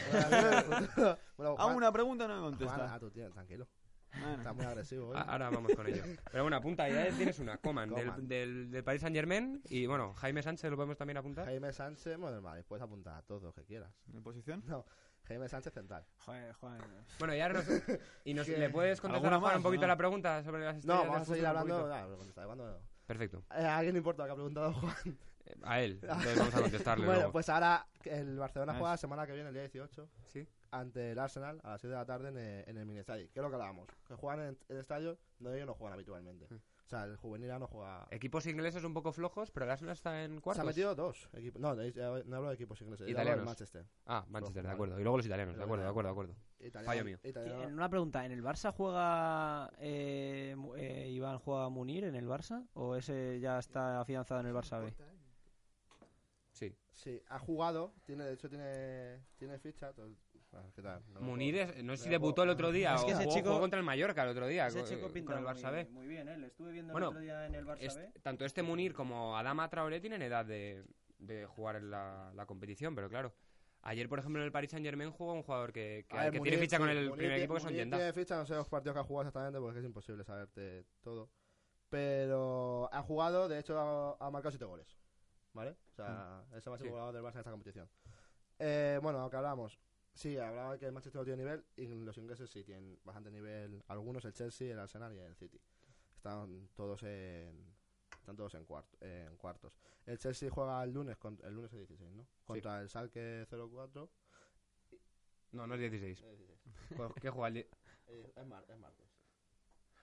bueno, Hago una pregunta no me Juan, contesta. a tu tío, tranquilo. Bueno. Está muy agresivo. ¿eh? A- Ahora vamos con ello. Pero bueno, apunta, ya tienes una, Coman, del, Coman. del, del Paris Saint Germain. Y bueno, Jaime Sánchez lo podemos también apuntar. Jaime Sánchez, bueno, Madrid, puedes apuntar a todos los que quieras. ¿En posición? No, Jaime Sánchez central. Joder, Juan. Bueno, ya nos, y nos, ¿le puedes contestar ¿Alguna a Juan más, un poquito no? la pregunta sobre las No, estrellas vamos a seguir hablando. Perfecto. Eh, ¿A alguien le importa lo que ha preguntado Juan? Eh, A él, entonces vamos a contestarle bueno, luego. pues ahora el Barcelona Ah, juega la semana que viene, el día 18, ¿Sí? ante el Arsenal a las 6 de la tarde en el, en el mini estadio. ¿Qué es lo que hablábamos? Que juegan en el estadio donde ellos no juegan habitualmente. Mm. O sea, el juvenil A no juega. Equipos ingleses un poco flojos, pero el Arsenal está en Se cuartos. ha metido dos equipos. No, eh, no hablo de equipos ingleses. Italianos. Manchester. Ah, Manchester, de Vale. acuerdo. Y luego los italianos, de acuerdo, de acuerdo, de acuerdo. Italiano- Fallo mío. italiano- En una pregunta, ¿en el Barça juega eh, eh, Iván juega Munir en el Barça o ese ya está afianzado en el Barça B? Sí. Sí, ha jugado, tiene, de hecho tiene, tiene ficha. Todo- ah, ¿qué tal? No me Munir, es- no sé si debutó el otro día Es que o ese jugó, chico- jugó contra el Mallorca el otro día Ese con, chico con el Barça muy, B. muy bien, ¿eh? Le estuve viendo Bueno, el otro día en el Barça Es- B. tanto este Munir como Adama Traoré tienen edad de, de jugar en la, la competición, pero claro. Ayer, por ejemplo, en el Paris Saint Germain jugó un jugador que, que, ver, que Munir- tiene ficha con el Munir primer equipo, que son Yenda. tiene ficha, no sé los partidos que ha jugado exactamente porque es imposible saberte todo. Pero ha jugado, de hecho, ha, ha marcado 7 goles. ¿Vale? O sea, es el máximo Sí. goleador del Barça en esta competición. Eh, bueno, lo que hablábamos. Sí, hablaba que el Manchester no tiene nivel y los ingleses sí tienen bastante nivel. Algunos, el Chelsea, el Arsenal y el City. Están todos en. Están todos en, cuart- en cuartos. El Chelsea juega el lunes, con- el lunes el 16, ¿no? Contra el Schalke 04. No, no es 16. Eh, 16. Pues, ¿Qué juega el Eh, es, mar- es martes.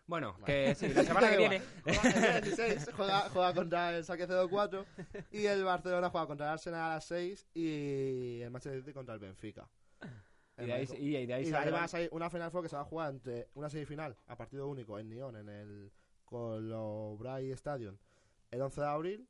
Bueno, Vale. que sí, la semana que viene. Juega el día 16 juega, juega contra el Saque 04 y el Barcelona juega contra el Arsenal a las 6 y el Manchester City contra el Benfica. Y de ahí, y de ahí Y de ahí saldrán- va a salir una final four que se va a jugar entre una semifinal a partido único en Nyon en el Colobray Stadium el 11 de abril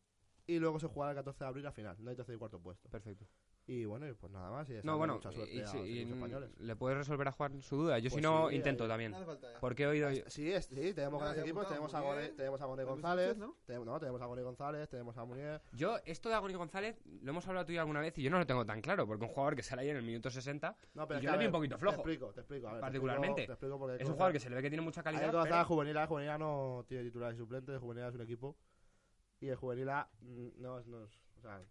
y luego se jugará el 14 de abril la final, no hay tercer y cuarto puesto. Perfecto. Y bueno, pues nada más. Y No, bueno, mucha suerte y, a sí, los equipos españoles. le puedes resolver a Juan su duda. Yo si Pues no, sí, intento eh, también. Porque he oído... Sí, es- sí, tenemos grandes equipos, tenemos a Gone, tenemos a Gone Luis González, ¿no? tenemos, no, tenemos a Gone González, tenemos a Munier, Yo, esto de Agoni González, lo hemos hablado tú y alguna vez y yo no lo tengo tan claro, porque un jugador que sale ahí en el minuto 60 No, pero Y es yo le vi un poquito flojo. Te explico, te explico. a ver, te Particularmente. explico- Te explico es un jugador que se le ve que tiene mucha calidad. Hay que pero- a Juvenil A. Juvenil A no tiene titulares y suplentes. Juvenil A es un equipo. Y el Juvenil A mm, no es. No es- o sea,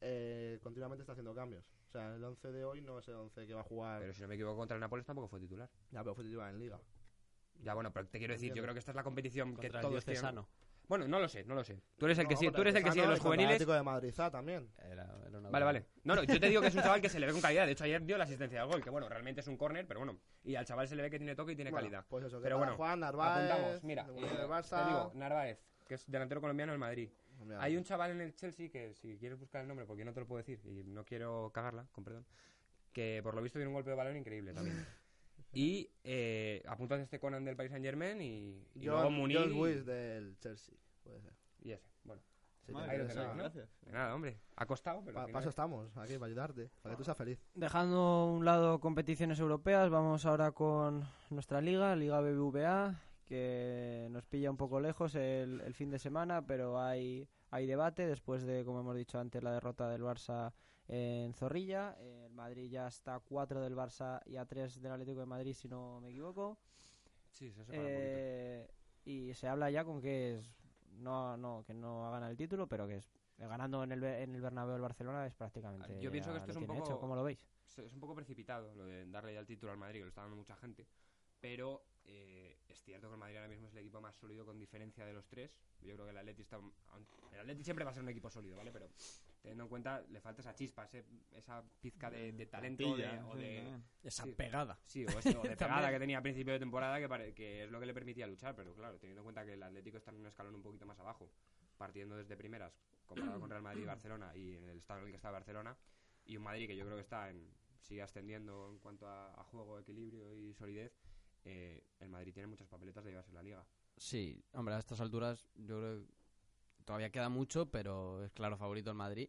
eh, continuamente está haciendo cambios. O sea, el 11 de hoy no es el 11 que va a jugar. Pero si no me equivoco, contra el Nápoles tampoco fue titular. Ya, pero fue titular en Liga. Ya, bueno, pero te quiero decir, yo creo que esta es la competición que Contra el todos tienen. Cesano. Bueno, no lo sé, no lo sé. Tú eres el que sí, tú eres el que sigue los el juveniles. Atlético de Madrid A también. Era, era una Vale, vale. No, no, yo te digo que es un chaval que se le ve con calidad. De hecho, ayer dio la asistencia al gol, que bueno, realmente es un córner, pero bueno. Y al chaval se le ve que tiene toque y tiene Bueno, calidad. Pues eso, que Pero bueno, Juan Narváez. Apuntamos, mira, eh, te Barça. digo, Narváez, que es delantero colombiano del Madrid. Mira, Hay un chaval en el Chelsea que, si quieres buscar el nombre, porque no te lo puedo decir y no quiero cagarla, con perdón, que por lo visto tiene un golpe de balón increíble también. Y eh, apuntas este Conan del Paris Saint Germain y, y luego John, Munir. John y- Wies del Chelsea. Puede ser. y ese. Bueno, Sí, Madre ahí lo ¿no? Nada, hombre. Ha costado, pero. Pa- final- paso estamos aquí para ayudarte, para que tú seas feliz. Dejando a un lado competiciones europeas, vamos ahora con nuestra liga, Liga BBVA, que nos pilla un poco lejos el, el fin de semana, pero hay, hay debate después de, como hemos dicho antes, la derrota del Barça en Zorrilla. El Madrid ya está a 4 del Barça y a 3 del Atlético de Madrid, si no me equivoco. Sí, se separa un poquito. Eh, y se habla ya con que es no, no que no ha ganado el título, pero que es ganando en el, en el Bernabéu el Barcelona es prácticamente Yo pienso que esto es un poco- hecho, ¿cómo lo veis? es es un poco precipitado lo de darle ya el título al Madrid, que lo está dando mucha gente. Pero eh, es cierto que el Madrid ahora mismo es el equipo más sólido con diferencia de los tres. Yo creo que el Atleti está. El Atleti siempre va a ser un equipo sólido, ¿vale? Pero teniendo en cuenta, le falta esa chispa, ese- esa pizca de, de talento de- o de. Esa Sí. pegada. Sí, o, ese- o de pegada que tenía a principio de temporada, que, pare- que es lo que le permitía luchar. Pero claro, teniendo en cuenta que el Atlético está en un escalón un poquito más abajo, partiendo desde primeras, comparado con Real Madrid y Barcelona, y en el estado en el que está Barcelona, y un Madrid que yo creo que está en sigue ascendiendo en cuanto a, a juego, equilibrio y solidez, eh, el Madrid tiene muchas papeletas de llevarse la liga. Sí, hombre, a estas alturas yo creo que todavía queda mucho, pero es claro favorito el Madrid,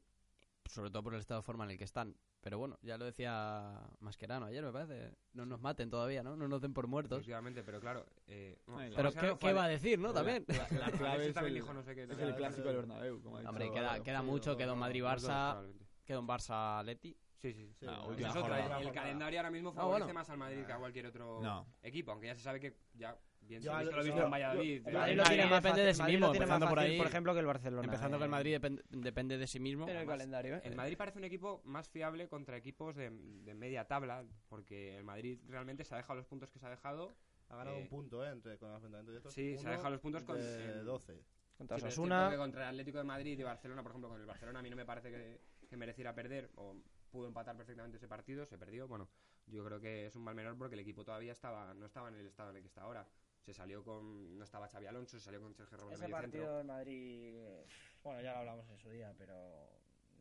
sobre todo por el estado de forma en el que están. Pero bueno, ya lo decía Mascherano ayer, me parece. No nos maten todavía, ¿no? No nos den por muertos. Efectivamente, pero claro... Eh, Pero ¿qué, va a decir, no? También. La, clave es el, dijo no sé qué, es el clásico del Bernabéu, como ha dicho Hombre, queda, queda mucho, queda un Madrid-Barça, queda un Barça-Leti. Sí, sí. Sí, Es última otra, el, el calendario ahora mismo Ah, favorece bueno. más al Madrid que a cualquier otro No. equipo, aunque ya se sabe que ya bien Yo se ha al- visto, lo he yo- visto en yo- Valladolid. El eh, Madrid Madrid lo tiene más depende fácil, de sí mismo, empezando por fácil, ahí. por ejemplo, que el Barcelona. Empezando que el eh. Madrid depen- depende de sí mismo. En el Además, calendario, ¿eh? El Madrid parece un equipo más fiable contra equipos de, de media tabla, porque el Madrid realmente se ha dejado los puntos que se ha dejado. Ha ganado Eh, un punto, ¿eh? Entre, con el enfrentamiento directo. Sí, se ha dejado los puntos con- De en- 12. Contra pero Osasuna. contra el Atlético de Madrid y Barcelona, por ejemplo, con el Barcelona a mí no me parece que, que mereciera perder o pudo empatar perfectamente ese partido, se perdió. Bueno, yo creo que es un mal menor porque el equipo todavía estaba no estaba en el estado en el que está ahora. Se salió con no estaba Xavi Alonso, se salió con Sergio Roberto Ese partido centro. del Madrid, bueno, ya lo hablamos en su día, pero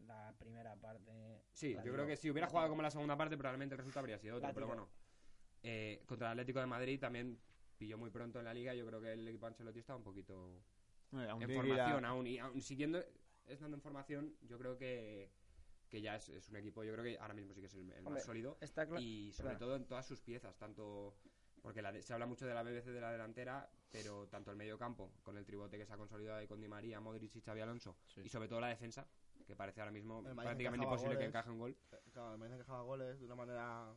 la primera parte... Sí, yo tiró. creo que si hubiera jugado como la segunda parte, probablemente el resultado habría sido otro. Pero bueno, eh, contra el Atlético de Madrid también pilló muy pronto en la liga. Yo creo que el equipo de Ancelotti está un poquito Eh, aún en formación aún. Y aún siguiendo estando en formación, yo creo que, que ya es, es un equipo, yo creo que ahora mismo sí que es el, el Hombre, más sólido. Está claro. Y sobre claro. todo en todas sus piezas, tanto... Porque la de- se habla mucho de la BBC de la delantera, pero tanto el medio campo, con el tribote que se ha consolidado ahí con Di María, Modric y Xavi Alonso, Sí. y sobre todo la defensa, que parece ahora mismo El prácticamente imposible que goles. encaje un gol. Eh, Claro, el Madrid encajaba goles de una manera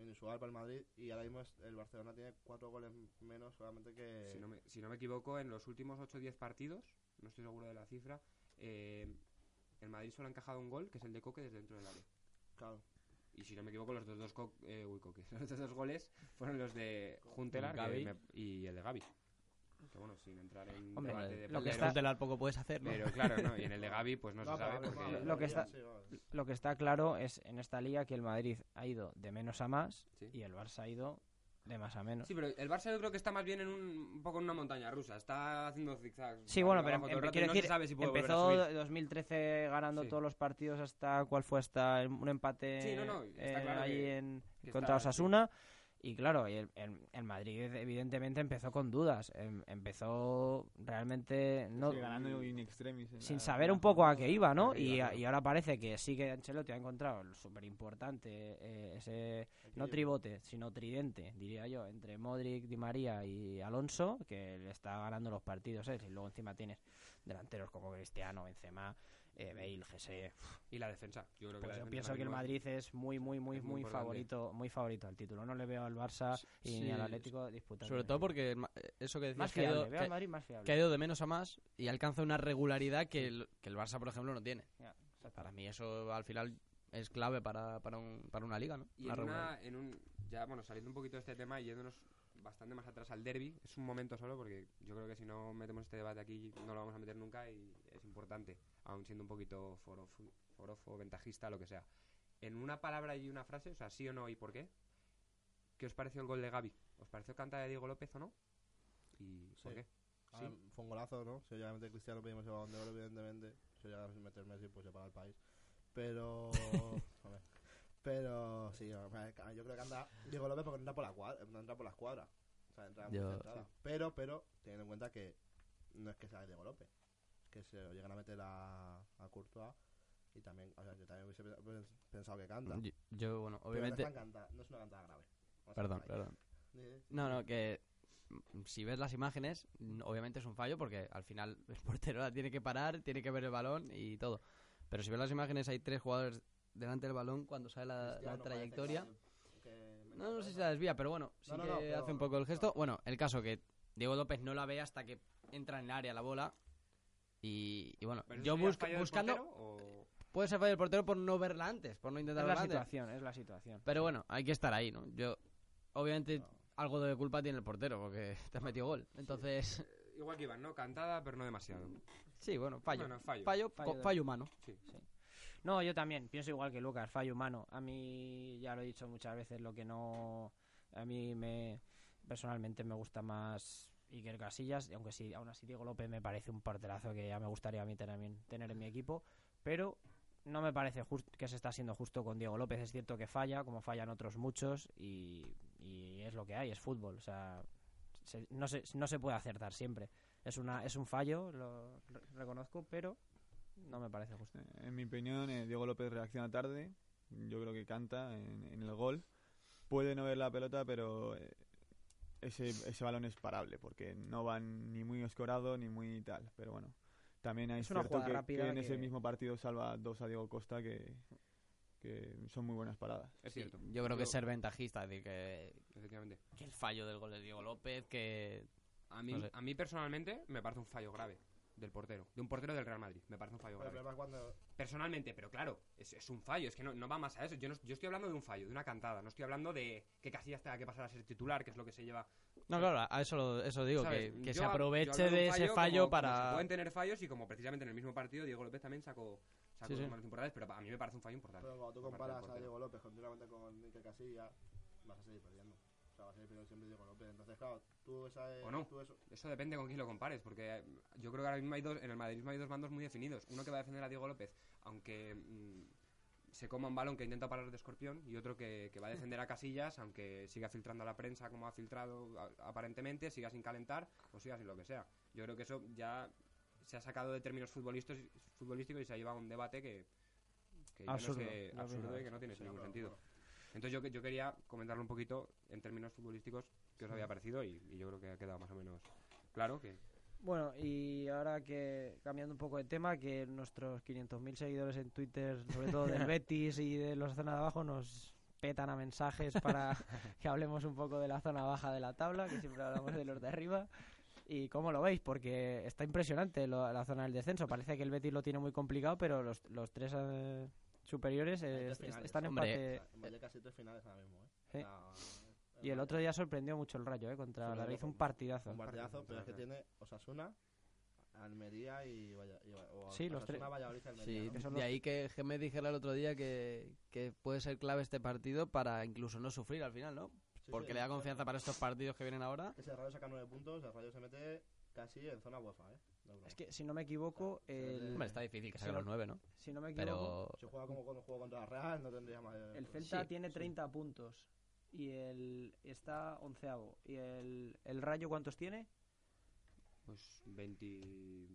inusual para el Madrid y ahora mismo es- el Barcelona tiene cuatro goles menos solamente que... Si no, me, si no me equivoco, en los últimos 8 o 10 partidos, no estoy seguro de la cifra, eh, el Madrid solo ha encajado un gol, que es el de Coque, desde dentro del área. Claro. Y si no me equivoco, los dos, dos, co- eh, uy, Coque, los otros dos goles fueron los de Juntelar que Gavi. me- y el de Gaby. Que bueno, sin entrar en Hombre, debate de lo que está- Tutelar poco puedes hacer, ¿no? Pero claro, no, y en el de Gaby pues no, se sabe porque... vale, Lo que está- sí, vale. Lo que está claro es en esta liga que el Madrid ha ido de menos a más Sí. y el Barça ha ido de más a menos. Sí, pero el Barça yo creo que está más bien en un, un poco en una montaña rusa. Está haciendo zigzags. Sí, bueno, pero em- quiero no decir, si empezó subir. 2013 ganando Sí. todos los partidos hasta cuál fue hasta un empate Sí, no, no, está eh, claro ahí que- en que contra está- Osasuna y claro, el, el- el Madrid evidentemente empezó con dudas, em- empezó realmente no Sí, ganando in extremis. en sin la- saber un poco a qué iba, ¿no? Y, claro. ahora parece que sí que Ancelotti ha encontrado súper importante eh, ese no tribote, sino tridente, diría yo, entre Modric, Di María y Alonso, que le está ganando los partidos, ¿eh? Y luego encima tienes delanteros como Cristiano, Benzema, eh, Bale, Gese. Y la defensa. Yo creo que Pues la yo defensa pienso que el Madrid es muy, muy, muy, muy favorito, muy favorito al título. No le veo al Barça y Sí, ni al Atlético disputando. Sobre todo porque el Ma- eh, eso que decías más que ha, fiable, ido, que- al Madrid más fiable. que ha ido de menos a más y alcanza una regularidad que el, que el Barça, por ejemplo, no tiene. Para mí eso al final es clave para, para, un- para una liga, ¿no? Y Una en, una, en un. Ya, bueno, saliendo un poquito de este tema y yéndonos bastante más atrás al derby, es un momento solo porque yo creo que si no metemos este debate aquí no lo vamos a meter nunca y es importante, aun siendo un poquito forofo, forofo ventajista, lo que sea. En una palabra y una frase, o sea, sí o no y por qué, ¿qué os pareció el gol de Gaby? ¿Os pareció canta de Diego López o no? ¿Y por Sí. qué? Ah, Sí. Fue un golazo, ¿no? Si meter Cristiano pedimos el balón de oro, evidentemente. Si llega a meter Messi, pues se paga el país. Pero... Pero sí, yo creo que anda Diego López porque no entra por la cuadra, no entra por la escuadra. O sea, entra muy Yo- centrada. Pero, pero, teniendo en cuenta que no es que sea Diego López, es que se lo llegan a meter a, a Courtois y también, o sea, yo también hubiese pe- pensado que canta. Yo, yo, bueno, Pero obviamente... no, es tan canta- no es una cantada grave. Perdón, perdón. Sí, sí. No, no, que si ves las imágenes, obviamente es un fallo porque al final el portero la tiene que parar, tiene que ver el balón y todo. Pero si ves las imágenes, hay tres jugadores delante del balón cuando sale la, la trayectoria. que- que mete No, no la sé si la desvía, pero bueno, sí No, no, que no, pero- hace un poco el gesto. Bueno, el caso que Diego López no la ve hasta que entra en el área la bola. Y, y bueno, ¿Pero eso yo fallo del buscando. portero o- Puede ser fallo del portero por no verla antes, por no Es intentar la verla antes. situación, es la situación. Pero bueno, hay que estar ahí, ¿no? Yo, obviamente, algo de culpa tiene el portero porque te has metido gol. Entonces, Igual que Iván, ¿no? Cantada, pero no demasiado. sí, bueno, fallo. Bueno, fallo. Fallo, Fallo de- fallo humano. Sí. No, yo también, pienso igual que Lucas, fallo humano. A mí, ya lo he dicho muchas veces, lo que no... A mí me... Personalmente me gusta más Iker Casillas, y aunque sí, aún así Diego López me parece un porterazo que ya me gustaría a mí tener, tener en mi equipo, pero no me parece just- que se está siendo justo con Diego López. Es cierto que falla, como fallan otros muchos, y, y es lo que hay, es fútbol. O sea, se- no, se, no se puede acertar siempre. Es, una, es un fallo, lo re- reconozco, pero no me parece justo. En mi opinión, eh, Diego López reacciona tarde. Yo creo que canta en, en el gol. Puede no ver la pelota, pero eh, ese, ese balón es parable porque no van ni muy escorado ni muy tal. Pero bueno, también hay Es una cierto jugada que, rápida que en ese mismo partido salva dos a Diego Costa que, que son muy buenas paradas. Es Sí, cierto. Yo creo que es ser ventajista, es decir, que, Efectivamente. que el fallo del gol de Diego López, que... A mí, No sé. a mí personalmente me parece un fallo grave del portero. De un portero del Real Madrid. Me parece un fallo Pero el grave. problema es cuando Personalmente, pero claro, es, es un fallo. Es que no, no va más a eso. Yo, no- yo estoy hablando de un fallo, de una cantada. No estoy hablando de que Casillas tenga que pasar a ser titular, que es lo que se lleva. No, claro, a eso, lo- eso digo, ¿sabes? que, que Yo se aproveche de ese fallo como para... se pueden tener fallos y como precisamente en el mismo partido Diego López también sacó, sacó Sí, sí. dos manos importantes, pero a mí me parece un fallo importante. Pero cuando tú comparas a. Diego López continuamente con Iker Casillas, vas a seguir perdiendo. Siempre Diego López. Entonces, claro, tú esa ¿O no? tú eso, Eso depende con quién lo compares, porque yo creo que ahora mismo hay dos, en el madridismo hay dos bandos muy definidos. Uno que va a defender a Diego López, aunque mm, se coma un balón que intenta parar de escorpión, y otro que, que va a defender a Casillas, aunque siga filtrando a la prensa como ha filtrado a- aparentemente, siga sin calentar o siga sin lo que sea. Yo creo que eso ya se ha sacado de términos futbolísticos, futbolísticos y se ha llevado a un debate que, que ya no Absurdo, sé- absurdo y que no tiene Sí, ningún sentido. Entonces yo, yo quería comentarlo un poquito en términos futbolísticos que os había parecido y, y yo creo que ha quedado más o menos claro que Bueno, y ahora que cambiando un poco de tema, que nuestros 500.000 seguidores en Twitter, sobre todo del Betis y de los zona de abajo, nos petan a mensajes para que hablemos un poco de la zona baja de la tabla, que siempre hablamos de los de arriba. ¿Y cómo lo veis? Porque está impresionante lo- la zona del descenso. Parece que el Betis lo tiene muy complicado, pero los, los tres eh, superiores eh, est- finales. están en en Valle casi tres finales ahora mismo, ¿eh? Sí. Y el otro día sorprendió mucho el Rayo, ¿eh? Contra la lo hizo un partidazo. Un partidazo, pero es que tiene Osasuna, Almería y Valla- y o Sí, los tres. Valladolid Almería, Sí, ¿no? De ahí que, que me dijera el otro día que, que puede ser clave este partido para incluso no sufrir al final, ¿no? Sí, Porque sí, le da confianza para estos partidos que vienen ahora. Ese Rayo saca nueve puntos, el Rayo se mete casi en zona UEFA, ¿eh? No. Es que si no me equivoco, el, Hombre, está difícil que Sí, saque los lo- nueve, ¿no? si no me equivoco, Pero Si juega como cuando jugó contra la Real, no tendría más... El Celta Sí, tiene sí. 30 puntos y el está onceavo. ¿Y el, el Rayo cuántos tiene? pues 20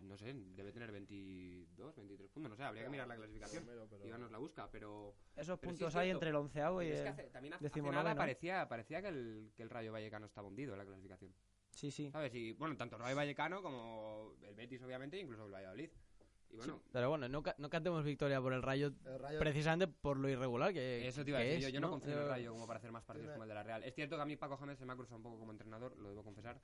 no sé, debe tener 22, 23 puntos, no sé, habría que mirar la clasificación. Primero, pero- Iván nos la busca, pero Esos Pero sí puntos es hay entre el onceavo y es que el... hace, también hace, hace nada parecía, parecía que, el, que el Rayo Vallecano estaba hundido en la clasificación. Sí, sí. ¿Sabes? Y bueno, tanto Rayo Vallecano como el Betis, obviamente, incluso el Valladolid. Y bueno, Pero bueno, no, ca- no cantemos victoria por el Rayo El Rayo precisamente por lo irregular que, Eso te iba a decir, yo, es, yo no, confío en el Rayo como para hacer más partidos como el de la Real. Es cierto que a mí Paco James se me ha cruzado un poco como entrenador, lo debo confesar,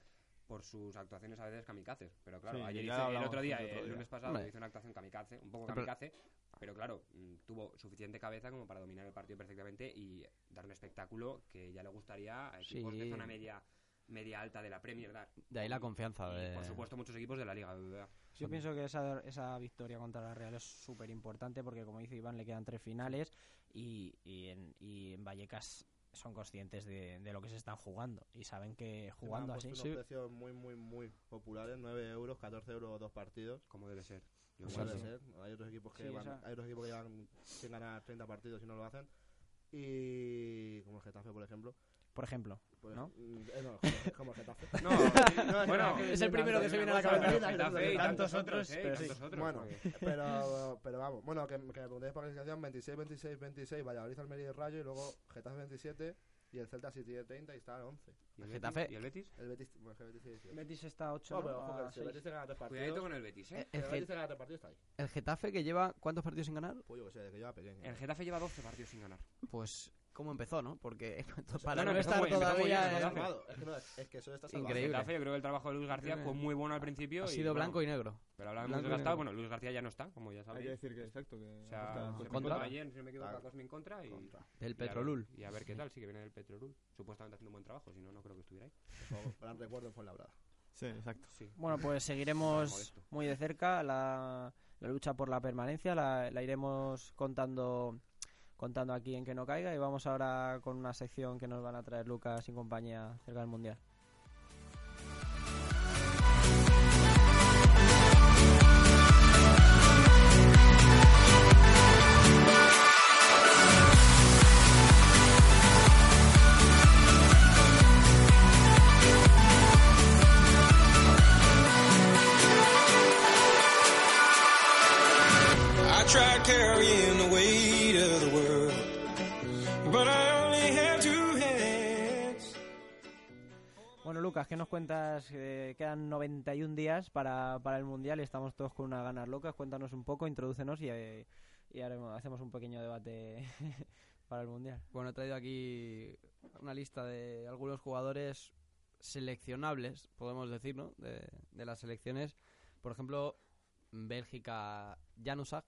por sus actuaciones a veces kamikazes. Pero claro, Sí, ayer hice, el otro día, el otro el día. lunes pasado, hizo una actuación kamikaze, un poco kamikaze, pero claro, mm, tuvo suficiente cabeza como para dominar el partido perfectamente y dar un espectáculo que ya le gustaría a equipos Sí. de zona media media alta de la Premier. De ahí la confianza. Y, de- por supuesto, muchos equipos de la Liga. BBVA. Yo pienso que esa, esa victoria contra la Real es súper importante porque, como dice Iván, le quedan tres finales y, y, en, y en Vallecas son conscientes de, de lo que se están jugando y saben que jugando así... puesto unos precios muy, muy, muy populares, 9 euros, 14 euros dos partidos. Como debe ser. Como debe sí. ser. Hay otros equipos que Sí, van- esa- hay otros equipos que llevan sin ganar 30 partidos y no lo hacen. Y como el Getafe, por ejemplo. Por ejemplo, Pues, ¿no? mm, eh, no, como- el Getafe. No, No, bueno, es el primero que se viene a la cabeza. Getafe y Tantos otros, ¿eh? pero sí. tantos otros, Bueno, pero, pero vamos, bueno, que, que me preguntéis por la clasificación, 26, 26, 26, Valladolid, Almería y Rayo, y luego Getafe 27, y el Celta sí tiene 30 y está al 11. ¿Y el Getafe-? ¿Y el Betis? El Betis, bueno, el Betis tiene 18. Betis está a 8, No, pero ojo que si el seis. Betis te gana tres Cuidadito partidos, con el Betis, ¿eh? Si el, el Ge- Betis te gana tres partidos, está ahí. el Getafe que lleva ¿cuántos partidos sin ganar? Pues yo que sé, que lleva pequeño. El Getafe lleva 12 partidos sin ganar. Pues cómo empezó, ¿no? Porque para no, estar muy- todavía... en-. Es que, no, es, que eso está salvado. Increíble. Yo creo que el trabajo de Luis García fue muy bueno al principio. Ha y, sido bueno, blanco y negro. Pero hablaba blanco y desgastado. Bueno, Luis García ya no está, como ya Hay que sabéis. decir que exacto. Que O sea, se contra. ayer, si no me equivoco, Cosmin contra y... Contra. Del y a ver- Petrolul. Y a ver qué tal, sí que viene del Petrolul. Supuestamente haciendo un buen trabajo, si no, no creo que estuviera ahí. Por favor, gran recuerdo fue la brada. Sí, exacto. Sí. Bueno, pues seguiremos muy de cerca la, la lucha por la permanencia, la, la iremos contando contando aquí en que no caiga y vamos ahora con una sección que nos van a traer Lucas y compañía cerca del Mundial. Cuentas? Eh, quedan 91 días para, para el Mundial y estamos todos con unas ganas locas. Cuéntanos un poco, introdúcenos y, eh, y haremos, hacemos un pequeño debate para el Mundial. Bueno, he traído aquí una lista de algunos jugadores seleccionables, podemos decir, ¿no? De, de las selecciones. Por ejemplo, Bélgica, Janusak.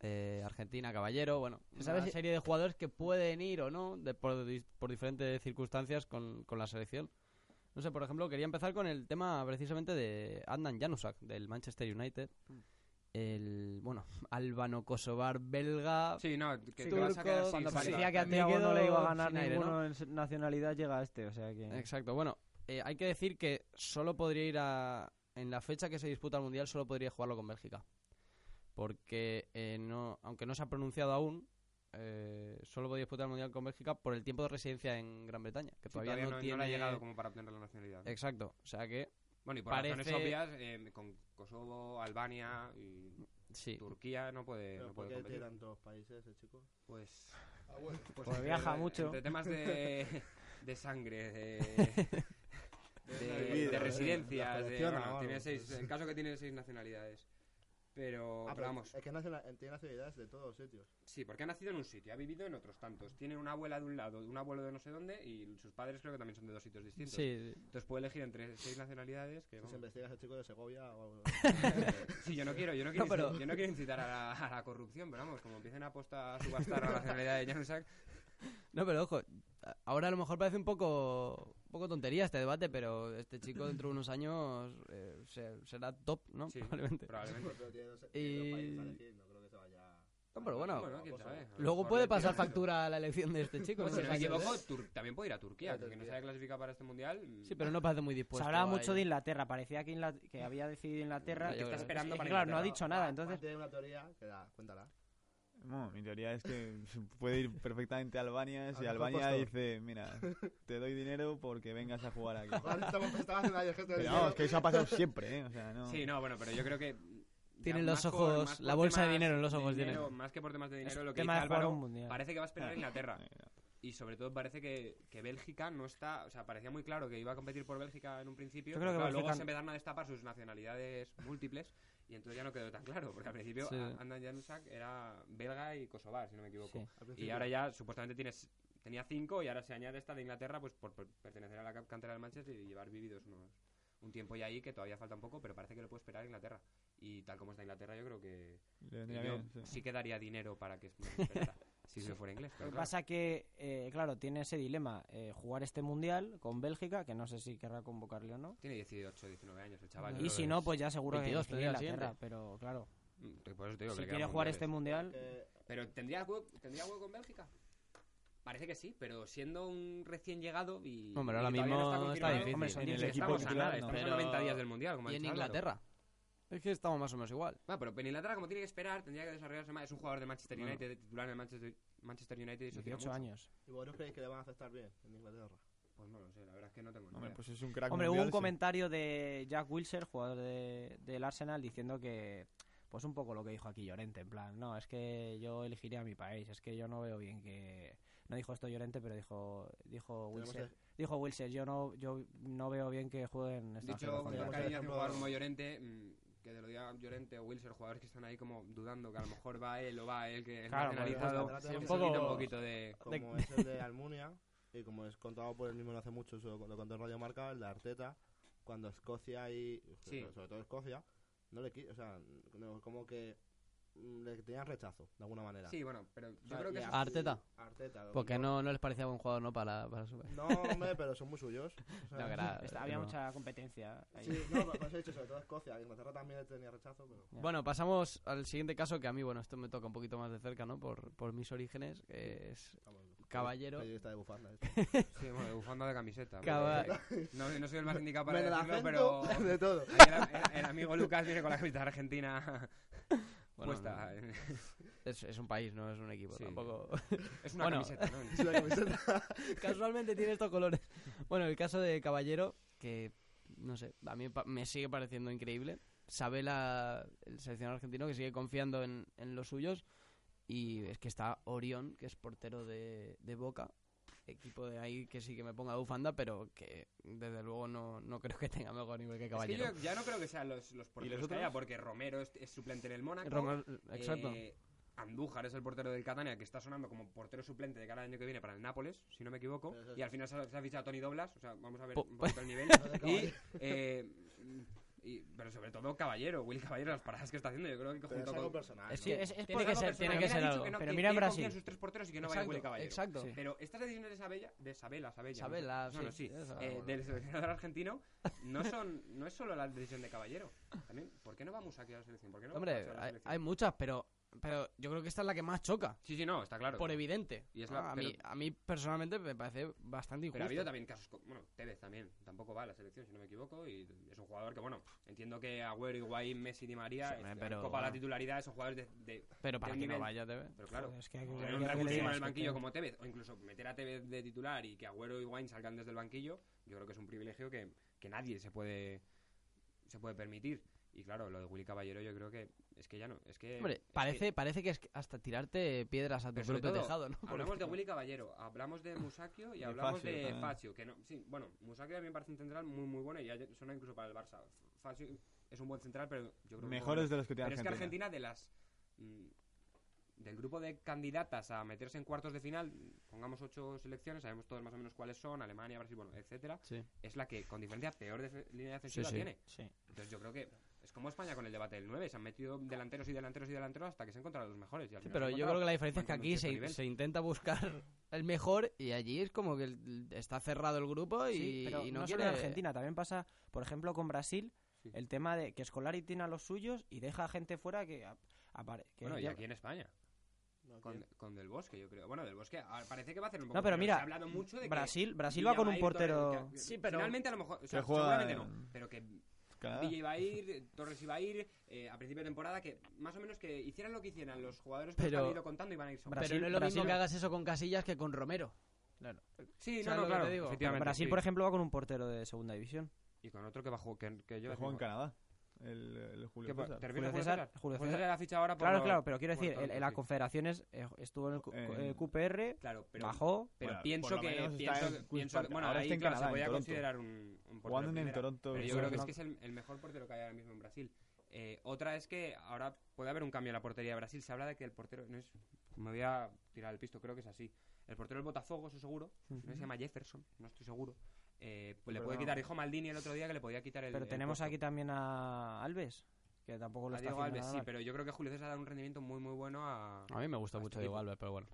eh, Argentina, Caballero. Bueno, una ¿Sabes si- serie de jugadores que pueden ir o no de- por, por diferentes circunstancias con, con la selección. No sé, por ejemplo, quería empezar con el tema precisamente de Adnan Janusak, del Manchester United. El, bueno, albano-kosovar belga. Sí, no, que Sí, te vas a quedar turcos, así, Cuando parecía sí. que a no le iba a ganar aire, ninguno ¿no? en nacionalidad, llega a este, o sea que... Exacto, bueno, eh, hay que decir que solo podría ir a... En la fecha que se disputa el Mundial solo podría jugarlo con Bélgica. Porque, eh, no, aunque no se ha pronunciado aún, eh, solo podría disputar el Mundial con Bélgica por el tiempo de residencia en Gran Bretaña. Que Sí, todavía, no, no, tiene... le ha llegado como para obtener la nacionalidad. Exacto, o sea que Bueno, y por parece- razones obvias, eh, con Kosovo, Albania y sí. Turquía no puede, Pero no ¿Por puede qué tiene competir. tantos países ese chico? Pues, Pues entre- viaja mucho. Entre temas de, de sangre, de, de, de residencias, de, bueno, tiene seis, en caso que tiene seis nacionalidades. Pero, Ah, pero vamos, Es que naciona- tiene nacionalidades de todos los sitios. sí, porque ha nacido en un sitio, ha vivido en otros tantos. Tiene una abuela de un lado, un abuelo de no sé dónde y sus padres creo que también son de dos sitios distintos. Sí, Entonces puede elegir entre seis nacionalidades que Si vamos, se investiga ese chico de Segovia o algo. Sí, yo no quiero, yo no quiero, No, pero- incitar, yo no quiero incitar a la, a la corrupción, pero vamos, como empiecen a apostar a subastar la nacionalidad de Janusak, No, pero ojo, ahora a lo mejor parece un poco, un poco tontería este debate, pero este chico dentro de unos años eh, se- será top, ¿no? Sí. Probablemente. probablemente. Pero tiene dos, Y- tiene dos países a elegir, no creo que se vaya. No, pero bueno, Bueno, quién sabe. A lo luego mejor puede le pasar tiran- factura a la elección de este chico. Pues, ¿no? si no me equivoco, Tur- también puede ir a Turquía, que no se haya clasificado para este mundial. Sí, pero no parece muy dispuesto. Se hablaba a mucho ello. de Inglaterra, parecía que, Ingla- que había decidido Inglaterra. Ya, está esperando Es que, para claro, no ha Inglaterra. dicho nada, entonces... Tiene una teoría que da, cuéntala. No, mi teoría es que puede ir perfectamente a Albania si Albania dice, mira, te doy dinero porque vengas a jugar aquí. Pero vamos, dinero. que eso ha pasado siempre, ¿eh? O sea, no... Sí, no, bueno, pero yo creo que. Tienen los ojos- por la bolsa de dinero en los ojos dinero, tienen. Más que por temas de dinero, Es lo que dice Álvaro, parece que va a esperar a Inglaterra. Y sobre todo parece que, que Bélgica no está. O sea, parecía muy claro que iba a competir por Bélgica en un principio. Yo creo pero que claro, luego Bélgica- se empezaron a destapar sus nacionalidades múltiples. Y entonces ya no quedó tan claro. Porque al principio Sí. Andan Janusak era belga y kosovar, si no me equivoco. Sí. Y ahora ya supuestamente tienes, tenía cinco y ahora se añade esta de Inglaterra pues por, por pertenecer a la ca- cantera del Manchester y llevar vividos unos, un tiempo ya ahí que todavía falta un poco, pero parece que lo puede esperar Inglaterra. Y tal como está Inglaterra yo creo que le vendría yo bien, sí. sí que daría dinero para que esperara, si se fuera inglés. Lo Pero que claro. pasa que, eh, claro, tiene ese dilema, eh, jugar este mundial con Bélgica, que no sé si querrá convocarle o no. Tiene 18, 19 años el chaval. Y si no, pues ya seguro 22 que elegiría Inglaterra, siguiente. pero claro, Mm, Por eso te digo que si quiere jugar mundiales. este mundial... Que- Pero ¿tendría hueco, ¿tendría hueco con Bélgica? Parece que sí, pero siendo un recién llegado y. Hombre, ahora mismo no está confirmado, difícil. Hombre, son En el 16, equipo estamos a titular, nada, no. estamos a Pero- 90 días del mundial. Como ha Y en. Inglaterra. Es que estamos más o menos igual. Ah, pero en Inglaterra, como tiene que esperar, tendría que desarrollarse más. Es un jugador del Manchester Bueno. United, titular en el Manchester, Manchester United y eso tiene 18 mucho. años. ¿Y vosotros creéis que le van a aceptar bien en Inglaterra? Pues no lo sé, la verdad es que no tengo ni Hombre, idea. pues es un crack Hombre, hubo un comentario de Jack Wilshere, jugador de- del Arsenal, diciendo que, pues un poco lo que dijo aquí Llorente, en plan, no, es que yo elegiría a mi país, es que yo no veo bien que... No dijo esto Llorente, pero dijo dijo el- dijo Wilshere, yo no yo no veo bien que jueguen Dicho con cariño jugador como Llorente, mm, que te lo diga Llorente o Wilson, jugadores que están ahí como dudando que a lo mejor va él o va él, que es Claro, nacionalizado, pues, sí, un poco- quita un poquito de... Como es el de Almunia, y como es contado por el mismo no hace mucho, eso lo contó en Radio Marca, el de Arteta, cuando Escocia y. Sí. Sobre todo Escocia, no le qui- O sea, no, como que. Mm, Le tenían rechazo, de alguna manera. Sí, bueno, pero yo creo que a- Arteta. Arteta. Porque no, no les parecía buen jugador, ¿no? Para, para su... No, hombre, pero son muy suyos. O sea, No, era- Está- había no. mucha competencia. ahí. Sí, no, pues he dicho sobre todo Escocia. Inglaterra también tenía rechazo, pero. Ya. Bueno, pasamos al siguiente caso que a mí, bueno, esto me toca un poquito más de cerca, ¿no? Por, por mis orígenes, que es vamos, Caballero. de bufanda. este. Sí, bueno, de bufanda de camiseta. Caba- porque No, no soy el más indicado para decirlo, pero... de todo. El, el- el amigo Lucas viene con la camiseta argentina Bueno, no, es, es un país, no es un equipo, Sí. tampoco... Es una Bueno. camiseta, ¿no? Es una camiseta. Casualmente tiene estos colores. Bueno, el caso de Caballero, que no sé, a mí pa- me sigue pareciendo increíble. Sabe la, el seleccionador argentino que sigue confiando en, en los suyos. Y es que está Orión, que es portero de, de Boca. Equipo de ahí que sí que me ponga bufanda, pero que desde luego no, no creo que tenga mejor nivel que Es que Caballero. yo ya no creo que sean los, los porteros que haya, porque Romero es, es suplente en el Mónaco. Roma- exacto. Eh, Andújar es el portero del Catania, que está sonando como portero suplente de cara al año que viene para el Nápoles, si no me equivoco. Es- Y al final se ha, se ha fichado a Tony Doblas, o sea, vamos a ver un poquito el nivel. y, eh, y- pero sobre todo Caballero, Will Caballero, las paradas que está haciendo, yo creo que Pero junto es algo con... personal. Es es- es tiene que algo ser, personal. tiene que ser algo. que no, Pero que- mira en Brasil. en sus tres porteros y que no vaya Exacto, Willy Caballero. exacto. Sí. Pero estas decisiones de Sabella, de Sabela, Sabella, Sabela, no sí, no, esa, eh, bueno. del seleccionador argentino, no son, no es solo la decisión de Caballero. También, ¿por qué no vamos aquí a la selección? ¿Por qué no Hombre, a la hay, selección? hay muchas, pero, pero yo creo que esta es la que más choca. Sí, sí, no, está claro. Por evidente. Y es la- a, mí, a mí personalmente me parece bastante injusto. Pero ha habido también casos, co- bueno, Tevez también, tampoco va a la selección, si no me equivoco, y es un jugador que, bueno, entiendo que Agüero, Higuaín, Messi, Di María, Sí, hombre, este, pero- Copa la titularidad, son jugadores de... de- Pero para de que no nivel. vaya, debe. pero claro, Joder, es que hay que- tener hay un que- revulsivo en el banquillo como Tevez, o incluso meter a Tevez de titular y que Agüero y Higuaín salgan desde el banquillo, yo creo que es un privilegio que, que nadie se puede se puede permitir. Y claro, lo de Willy Caballero yo creo que es que ya no, es que... Hombre, es que- parece, parece que es hasta tirarte piedras a tu propio todo, tejado, ¿no? Hablamos de Willy Caballero, hablamos de Musacchio y De hablamos Facio de también. Facio, que no, sí, bueno, Musacchio a mí me parece un central muy muy bueno y ya suena incluso para el Barça. Facio es un buen central, pero yo creo que Mejores de los que tiene Pero es que Argentina. Argentina de las mm, del grupo de candidatas a meterse en cuartos de final, pongamos ocho selecciones, sabemos todos más o menos cuáles son, Alemania, Brasil, bueno, etcétera, Sí. es la que con diferencia peor defe- línea defensiva sí. tiene. Sí. Entonces yo creo que es como España con el debate del 9, se han metido delanteros y delanteros y delanteros hasta que se han encontrado los mejores. y al Sí, final pero yo creo que la diferencia es que aquí se, se intenta buscar el mejor y allí es como que está cerrado el grupo y, Sí, pero y no, no, solo quiere... en Argentina, también pasa, por ejemplo, con Brasil, Sí. el tema de que Scolari tiene a los suyos y deja gente fuera que ap- apare- que Bueno, y ya- aquí en España. No, Con, con Del Bosque, yo creo. Bueno, Del Bosque ah, parece que va a hacer un poco. No, pero mira, se ha hablado mucho de que Brasil, Brasil va con un portero... Que- Sí, pero- Finalmente a lo mejor. O sea, Que juega seguramente en no. Pero que Villa iba a ir, Torres iba a ir, eh, a principio de temporada, que más o menos que hicieran lo que hicieran los jugadores que Pero- han ido contando y van a ir Pero sobrados. No es lo Brasil- mismo que hagas eso con Casillas que con Romero. Claro. Sí, ¿sabes no, no, claro. te digo? efectivamente, Brasil, sí. por ejemplo, va con un portero de segunda división. Y con otro que bajó, que, que yo Que juega en Canadá. El, el Julio ¿Qué pa- César. ¿Te refieres Julio Julio César, César? Julio Julio César. César ha fichado ahora por Claro, claro, pero quiero decir, todos, en, las confederaciones eh, estuvo en el, En- el QPR, Claro, pero, bajó, pero Bueno, pienso que. Pienso, en pienso bueno, Ahora ahí está en claro, Canadá, se podía en considerar un, un portero Jugando en el. Toronto. Pero yo creo que es que es el, el mejor portero que hay ahora mismo en Brasil. Eh, otra es que ahora puede haber un cambio en la portería de Brasil. Se habla de que el portero. No es, me voy a tirar el pisto, creo que es así. El portero del Botafogo, eso seguro. No se llama Jefferson, no estoy seguro. Eh, pues le puede no. quitar. Dijo Maldini el otro día que le podía quitar el. pero el tenemos puesto. aquí también a Alves, que tampoco lo A está Diego haciendo Alves, nada sí, mal. pero yo creo que Julio César da un rendimiento muy, muy bueno a. A mí me gusta a mucho este Diego. Alves, pero bueno,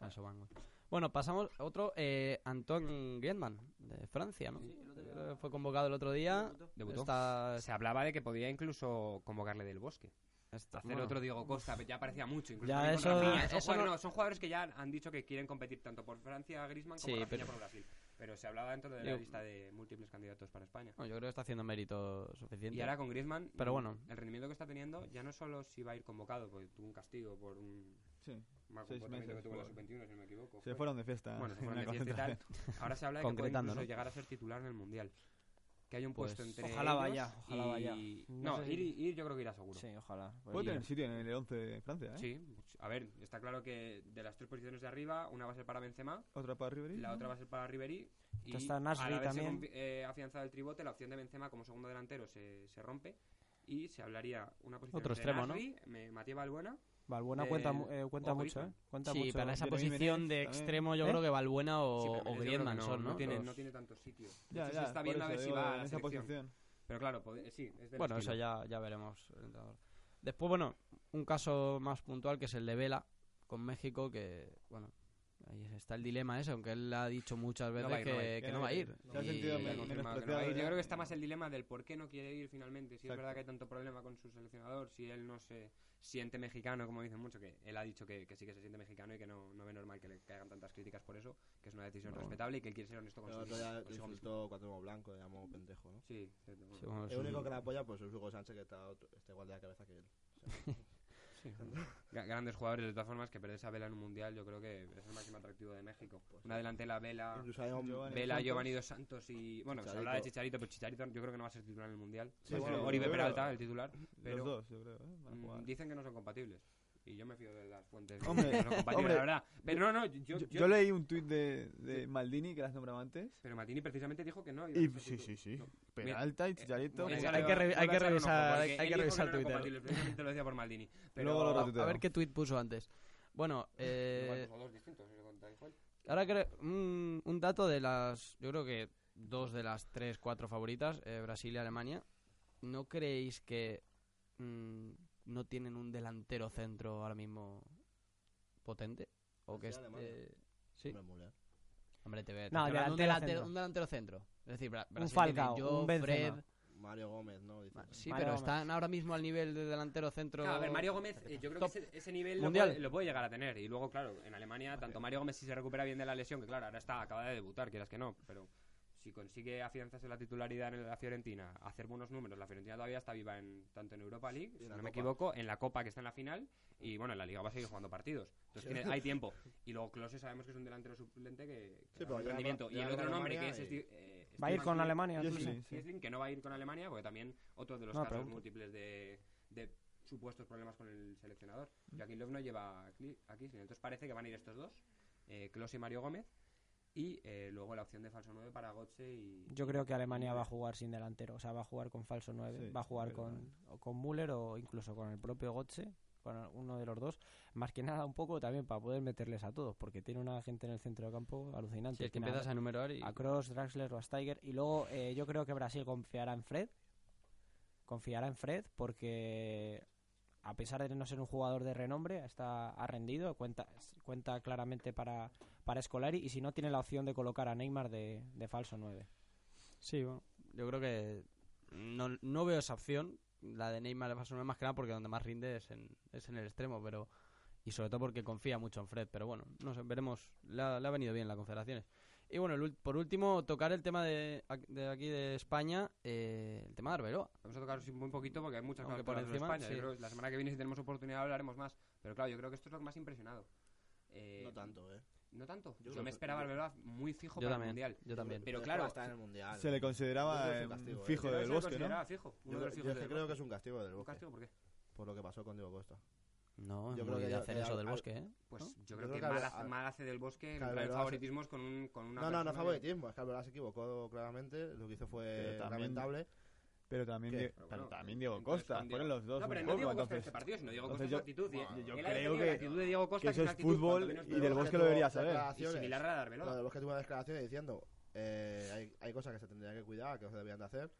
a eso van. Bueno, pasamos a otro, eh, Antoine Griezmann, de Francia, ¿no? Eh, Fue convocado el otro día. Debutó. Está, Se hablaba de que podía incluso convocarle del bosque. está- Hacer bueno, otro Diego Costa, ya parecía mucho. Incluso Ya, eso- Rafinha. Son, eso jugadores, no- no, son jugadores que ya han dicho que quieren competir tanto por Francia, Griezmann, como Sí, Rafinha pero- por Brasil. Pero se hablaba dentro de la Yo- lista de múltiples candidatos para España. no, yo creo que está haciendo mérito suficiente. Y ahora con Griezmann, Pero mm, bueno. el rendimiento que está teniendo ya no solo si va a ir convocado, porque tuvo un castigo por un Sí. mal Seis comportamiento que meses tuvo en la por- sub-21, si no me equivoco. Se fue. fueron de fiesta. Bueno, se fueron de fiesta y tal. Ahora se habla de que puede Concretando, incluso ¿no? llegar a ser titular en el Mundial. Que hay un Pues, puesto entre ojalá ellos vaya, ojalá y- vaya. No, No sé ir, si- ir yo creo que irá seguro. Sí, ojalá. Puede tener sitio en el 11 de Francia, ¿eh? Sí, a ver, está claro que de las tres posiciones de arriba, una va a ser para Benzema, Otra para Ribery. la otra va a ser para Ribery y está Nasri también. eh, afianzado el tribote, la opción de Benzema como segundo delantero se, se rompe y se hablaría una posición Otro de extremo, ¿no? Nasri, me- Matías Balbuena. Valbuena Eh, cuenta, mu- eh, cuenta mucho, ¿eh? Cuenta Sí, mucho. para esa posición de extremo yo ¿Eh? creo que Valbuena o, Sí, o Griezmann no, son, ¿no? no tiene, no tiene tanto sitio. De Ya, hecho, ya, se está viendo a ver si va a la esa posición. Pero claro, sí, es del Bueno, eso ya, ya veremos. el entrenador. Después, bueno, un caso más puntual que es el de Vela con México, que, bueno, ahí está el dilema ese, aunque él ha dicho muchas veces ir, que, no va a ir. que no va a ir. Se ha Y- sentido Ya menos- confirmado que no va a ir. menospreciado, Yo creo que está más el dilema del por qué no quiere ir finalmente. Si es verdad que hay tanto problema con su seleccionador, si él no se siente mexicano, como dicen mucho, que él ha dicho que, que sí que se siente mexicano y que no, no ve normal que le caigan tantas críticas por eso, que es una decisión respetable y que él quiere ser honesto con su otro día consigo mismo. insultó Cuauhtémoc Blanco, le llamó pendejo, ¿no? Sí, cierto, bueno. Sí, bueno, El único que la apoya pues es Hugo Sánchez, que está, otro- está igual de la cabeza que él. O sea, Gra- Grandes jugadores, de todas formas, que perder esa vela en un mundial, yo creo que es el máximo atractivo de México. Una delantera Vela, Giovanni Vela. Giovanni Dos Santos y. Bueno, se habla de Chicharito, pero Chicharito yo creo que no va a ser titular en el mundial. Sí, bueno, Oribe Peralta, el titular. Pero Los dos, yo creo. ¿eh? Van a Mm, jugar. Dicen que no son compatibles. Y yo me fío de las fuentes. Hombre, que no la verdad. Pero no, no, yo, Yo, yo- yo leí un tuit de, de Maldini que las nombraba antes. Pero Matini precisamente dijo que no. Y sí, sí, sí. No. Peralta y Chicharito. Mira, Hay que le hay que revisar- hay que revisar no eran Twitter. compatibles, precisamente lo decía por Maldini. Pero Luego lo a, ver qué tuit puso antes. Bueno, eh, dos distintos, ahora creo, un, un dato de las, yo creo que dos de las tres, cuatro favoritas, eh, Brasil y Alemania. ¿No creéis que mm, no tienen un delantero centro ahora mismo potente? ¿O que es, Brasil eh, sí, Hombre, te ve. te No, un, delantero un delantero centro. Es decir, Bra- Un Brasil Falcao, yo, un Benzema. Fred. Mario Gómez, ¿no? Dice. Sí, Mario pero Gómez. están ahora mismo al nivel de delantero centro. Claro, a ver, Mario Gómez, eh, yo creo Top. que ese, ese nivel lo puede, lo puede llegar a tener. Y luego, claro, en Alemania, tanto Mario Gómez si se recupera bien de la lesión, que claro, ahora está, acaba de debutar, quieras que no, pero si consigue afianzarse la titularidad en la Fiorentina, hacer buenos números, la Fiorentina todavía está viva en tanto en Europa League, si no me equivoco, en la Copa que está en la final, y bueno, en la Liga va a seguir jugando partidos. Entonces tiene- hay tiempo. Y luego Klose sabemos que es un delantero suplente que, que Sí, da pero un ya rendimiento. va- y el otro nombre, que es y- eh, Va a ir Stefan con Alemania. Kiesling, que no va a ir con Alemania, porque también otro de los casos múltiples de, de supuestos problemas con el seleccionador. Joaquín Löw no lleva a entonces parece que van a ir estos dos, eh, Klose y Mario Gómez, y eh, luego la opción de falso 9 para Gotze y... Yo creo que Alemania va a jugar sin delantero, o sea, va a jugar con falso 9, Sí, va a jugar con, o con Müller o incluso con el propio Gotze, con uno de los dos, más que nada un poco también para poder meterles a todos, porque tiene una gente en el centro de campo alucinante. Si es que Tiene empiezas a enumerar y... a Cross, Draxler o a Steiger, y luego eh, yo creo que Brasil confiará en Fred, confiará en Fred porque a pesar de no ser un jugador de renombre, está ha rendido, cuenta cuenta claramente para para Scolari y si no tiene la opción de colocar a Neymar de, de falso 9. Sí, bueno, yo creo que no, no veo esa opción, la de Neymar de falso nueve, más que nada porque donde más rinde es en, es en el extremo, pero y sobre todo porque confía mucho en Fred, pero bueno, no sé, veremos, le ha, le ha venido bien la Confederaciones. Y bueno, el por último, tocar el tema de, de aquí de España, eh, el tema de Arbeloa. Vamos a tocar muy poquito porque hay muchas Aunque cosas por encima, España. sí. Creo que la semana que viene, si tenemos oportunidad, hablaremos más. Pero claro, yo creo que esto es lo que más ha impresionado. Eh, No tanto, ¿eh? ¿No tanto? Yo, me esperaba al Arbeloa muy fijo Yo para también, el Mundial. yo también. Pero claro, a estar en el Mundial. Se le consideraba un castigo, un eh. fijo del se le bosque, ¿no? consideraba fijo, uno Yo, de los yo fijos es que del creo Bosque. que es un castigo del ¿Un Bosque. castigo por qué? Por lo que pasó con Diego Costa. No, Yo creo que hacer eso del bosque, ¿eh? Pues ¿No? yo Yo creo que que mal al- hace, al- mal hace del Bosque que entrar en favoritismos con, un, con una No, no, no favoritismo. Es que Alvarado se equivocó claramente. Lo que hizo fue Pero también- lamentable. Pero también, ¿Qué? Die- Pero pero bueno, también Diego Costa. Diego- Fueron los dos No, pero un no poco, Diego Costa en entonces- este partido, sino Diego Costa en su yo- actitud. Bueno, yo creo que- la actitud de Diego Costa que eso es fútbol y del. Bosque lo debería saber. Y similar a la de Lo Arbeloa. del Bosque tuvo una declaración diciendo eh, hay, hay cosas que se tendrían que cuidar, que no se debían de hacer.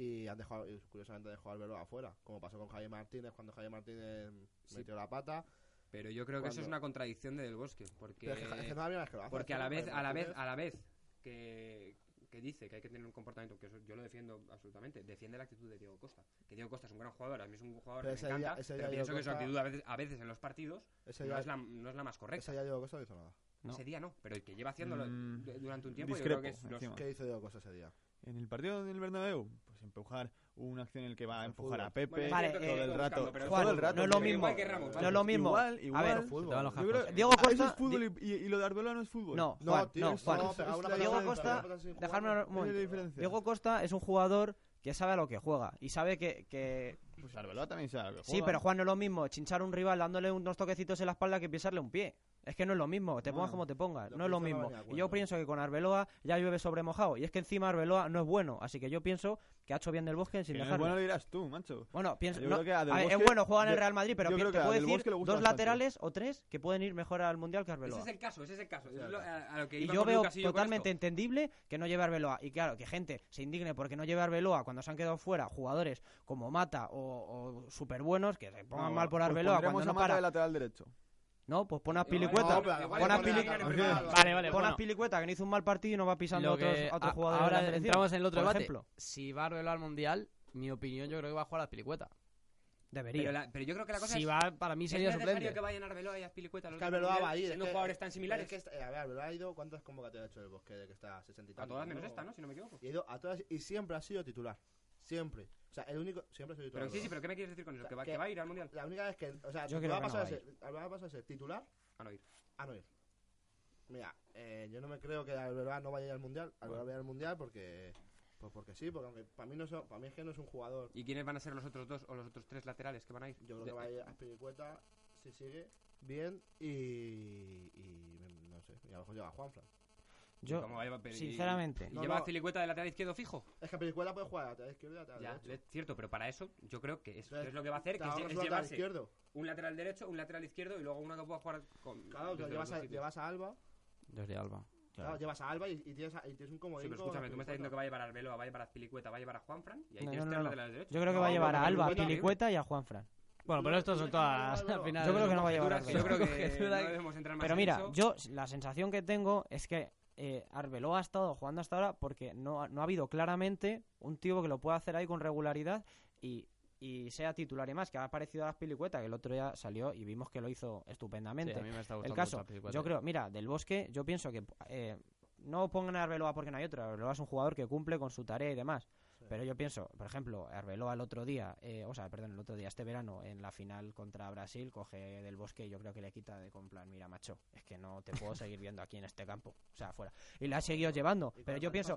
Y han dejado, curiosamente dejó a Arbeloa afuera. Como pasó con Javier Martínez cuando Javier Martínez Sí. metió la pata. Pero yo creo que eso es una contradicción de Del Bosque. Porque, Pero es que, es que no es la primera vez que lo hace. porque a la vez, a la vez, a la vez que, que dice que hay que tener un comportamiento, que eso yo lo defiendo absolutamente, defiende la actitud de Diego Costa. Que Diego Costa es un gran jugador, a mí es un jugador Pero que me día- encanta, ese pero pienso Diego que su Costa- actitud a veces, a veces en los partidos no, día- es la, no es la más correcta. Ese día Diego Costa no hizo nada. No. Ese día no, pero el que lleva haciéndolo Mm, du- durante un tiempo yo discrepo, creo que es los-. ¿Qué hizo Diego Costa ese día? En el partido del Bernabéu, pues empujar una acción en el que va a empujar a fútbol. Pepe Bueno, es Vale, que eh, todo el rato. buscando, Juan, todo el rato. no es lo mismo. No es lo mismo. Igual, igual. A ver, van los Diego. Ah, Costa es fútbol y, y- y lo de Arbeloa no es fútbol. No, No, Juan, tío, no, es- Juan. no, pegaba una Diego Costa. Dejadme un es la momento. Diego Costa es un jugador que sabe a lo que juega y sabe que, que... Pues Arbeloa también sabe lo que Sí, juega. pero Juan no es lo mismo chinchar a un rival dándole unos toquecitos en la espalda que pisarle un pie. Es que no es lo mismo, te pongas Bueno, como te pongas, no es lo mismo. Y yo pienso que con Arbeloa ya llueve sobre mojado. Y es que encima Arbeloa no es bueno, así que yo pienso que ha hecho bien del bosque sin no dejarlo. bueno lo dirás tú, macho. Bueno, pienso, Yo no, creo que a Del a ver, es bueno, juega en el Real Madrid, pero te puedo decir dos bastante. laterales o tres que pueden ir mejor al Mundial que Ese Arbeloa. es el caso, ese es el caso. Es lo- claro. a, a lo que Y iba yo veo totalmente entendible que no lleve Arbeloa. Y claro, que gente se indigne porque no lleve Arbeloa cuando se han quedado fuera jugadores como Mata o, o súper buenos que se pongan No, mal por pues Arbeloa pondremos cuando a no Mata para. de lateral derecho. No, pues pon a Pilicueta. no, pon a le Pili- ponen en el Vale, Vale, Pon a bueno. Pilicueta que no hizo un mal partido y no va pisando a otros, a otros a- jugadores de ahora la entramos en el otro por debate. ejemplo. Si va Arbeloa al Mundial, mi opinión yo creo que va a jugar a Pilicueta. Debería. Pero, la- pero yo creo que la cosa Si es... va, para mí ¿Es sería necesario suplente. que vayan Arbeloa y Azpilicueta los Que Arbeloa al va a ir. siendo es que- jugadores tan similares? Es que, está- a ver, Arbeloa ha ido. ¿Cuántas convocatorias ha hecho el Bosque de que está a 60 y A tantos, todas menos no? esta, ¿no? Si no me equivoco. Y ha ido a todas y siempre ha sido titular. Siempre. O sea, el único. Siempre sido titular. Pero sí, sí, pero ¿qué me quieres decir con eso? O sea, ¿Que va, que- que va a ir al Mundial? La única vez que. O sea, Yo creo ha que no va a a ser- Arbeloa ha pasado a ser titular A no ir. a no ir. Mira, eh, yo no me creo que Arbeloa no vaya a ir al mundial. Arbeloa vaya al mundial porque. Pues porque sí, porque aunque para mí, no son- para mí es que no es un jugador. ¿Y quiénes van a ser los otros dos o los otros tres laterales que van a ir? Yo creo De- que va a ir a Spiricueta si sigue bien y. y no sé, y a lo mejor llega Juanfran. Yo, ¿Cómo va a pero- y- sinceramente, ¿Y No, lleva a no. Azpilicueta de lateral izquierdo fijo? Es que Spiricueta puede jugar a lateral izquierdo y a lateral Ya, derecho. es cierto, pero para eso yo creo que es, Entonces, es lo que va a hacer, que es, es un lateral llevarse izquierdo. un lateral derecho, un lateral izquierdo y luego uno que pueda jugar con... Claro, llevas a, llevas a Alba. Desde Alba. Claro, llevas a Alba y, y tienes, a- y tienes un Sí, comodín. pero con escúchame, tú me estás diciendo que va a llevar a Arbeloa, va a llevar a Azpilicueta, va a llevar a Juanfran y ahí No, tienes no, tres no, laterales derechos. yo creo que No, va a llevar pero a Alba, a Pilicueta- Pilicueta y a Juanfran. Bueno, pero esto son todas al final. Yo creo que no va a llevar a yo creo que no debemos entrar más Pero en mira, eso. yo la sensación que tengo es que eh, Arbeloa ha estado jugando hasta ahora porque no, ha- no ha habido claramente un tío que lo pueda hacer ahí con regularidad y, y sea titular y más, que ha aparecido a Pilicueta, que el otro día salió y vimos que lo hizo Sí, estupendamente. a mí me está gustando el caso, yo creo, mira, del Bosque, yo pienso que eh, no pongan a Arbeloa porque no hay otro. Arbeloa es un jugador que cumple con su tarea y demás. Pero yo pienso, por ejemplo, Arbeloa el otro día, eh, o sea, perdón, el otro día, este verano, en la final contra Brasil, coge del Bosque y yo creo que le quita de con plan, mira, macho, es que no te puedo seguir viendo aquí en este campo, o sea, afuera. Y le ha seguido llevando, pero yo pienso,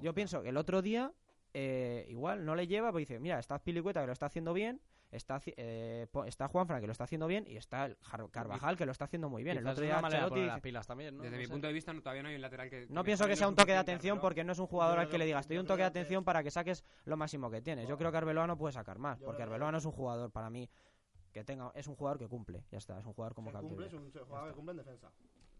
yo pienso que el otro día eh, igual no le lleva, porque dice, mira, está Pilicueta que lo está haciendo bien, está, eh, po- está Juanfran que lo está haciendo bien y está el Carvajal que lo está haciendo muy bien. el otro día Ancelotti las pilas también, ¿no? Desde No mi sé. punto de vista no, todavía no hay un lateral que... no que pienso que sea un toque de atención porque no es un jugador al que le digas, te doy un toque de atención para que saques lo máximo que tienes. Yo creo que Arbeloa no puede sacar más, porque Arbeloa no es un jugador para mí que tenga es un jugador que cumple, ya está, es un jugador como cumple, es un jugador que cumple en defensa.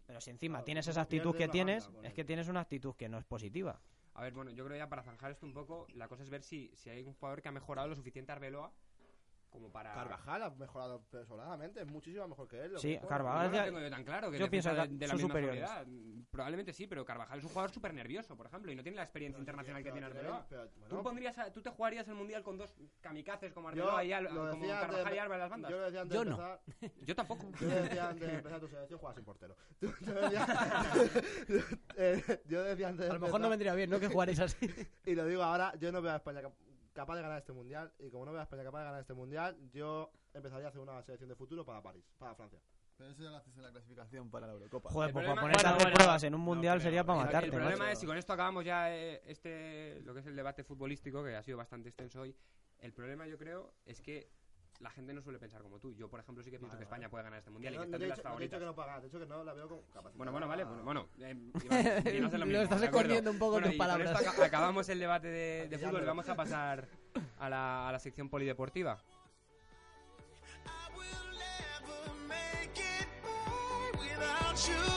Pero si encima Claro, tienes esa actitud que tienes, es que tienes una actitud que no es positiva. A ver, bueno, yo creo ya para zanjar esto un poco, la cosa es ver si, si hay un jugador que ha mejorado lo suficiente a Arbeloa como para... Carvajal ha mejorado personalmente, es muchísimo mejor que él. lo Sí, Carvajal No lo tengo yo tan claro. Que yo pienso de, de la misma calidad. Probablemente sí, pero Carvajal es un jugador súper nervioso, por ejemplo, y no tiene la experiencia internacional que tiene Arbeloa. pero, ¿Tú, pondrías a- ¿Tú te jugarías el Mundial con dos kamikazes como Arbeloa y Al- como Carvajal y de- Alba en las bandas? Yo lo decía antes Yo de no. empezar. Yo tampoco. Yo decía antes de empezar tu selección, juega sin portero. Tú- Yo decía, eh, yo decía antes de A lo mejor no vendría bien, ¿no? Que jugaréis así. Y lo digo ahora, yo no veo a España capaz de ganar este mundial. Y como no veo a España capaz de ganar este mundial, yo empezaría a hacer una selección de futuro para París, para Francia. Pero eso ya lo haces en la clasificación para la Eurocopa. Joder, pues para ponerte a Bueno, hacer bueno, pruebas en un mundial sería para matarte. el problema macho. es, y con esto acabamos ya eh, este lo que es el debate futbolístico, que ha sido bastante extenso hoy. El problema, yo creo, es que la gente no suele pensar como tú. Yo, por ejemplo, sí que pienso Vale, que España vale. puede ganar este mundial y que no está las te he dicho favoritas. que no pueda ganar, he dicho que no la veo con capacidad. Bueno, bueno, vale, bueno, bueno. Eh, Iván, Lo mismo, estás escondiendo un poco Bueno, tus palabras. esto aca- acabamos el debate de, de fútbol y vamos a pasar a la, a la sección polideportiva. I will never make it by without you.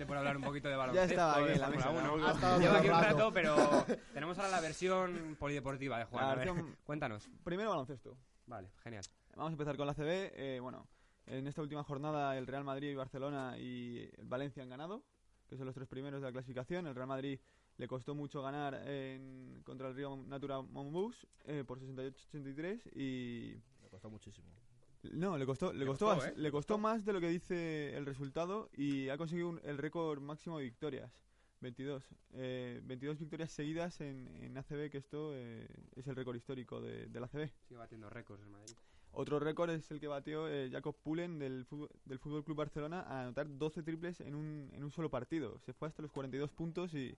Ya impaciente por hablar un poquito de Ya baloncesto. estaba aquí en la mesa. 1. ¿no? Ha estado Lleva aquí un rato, pero tenemos ahora la versión polideportiva de Juan. A ver, versión- cuéntanos. Primero baloncesto. Vale, genial. Vamos a empezar con la CB. Eh, bueno, en esta última jornada el Real Madrid, Barcelona y el Valencia han ganado, que son los tres primeros de la clasificación. El Real Madrid le costó mucho ganar en- contra el Río Natura Monbus eh, por 68-83 y Me costó muchísimo. No, le costó, le Le costó, costó, ¿eh? le costó más de lo que dice el resultado y ha conseguido un- el récord máximo de victorias. 22. Eh, 22 victorias seguidas en, en ACB, que esto eh, es el récord histórico de, del ACB. Sigue batiendo récords el Madrid. Otro récord es el que batió eh, Jacob Pullen del fútbol, del Fútbol Club Barcelona a anotar 12 triples en un, en un solo partido. Se fue hasta los 42 puntos y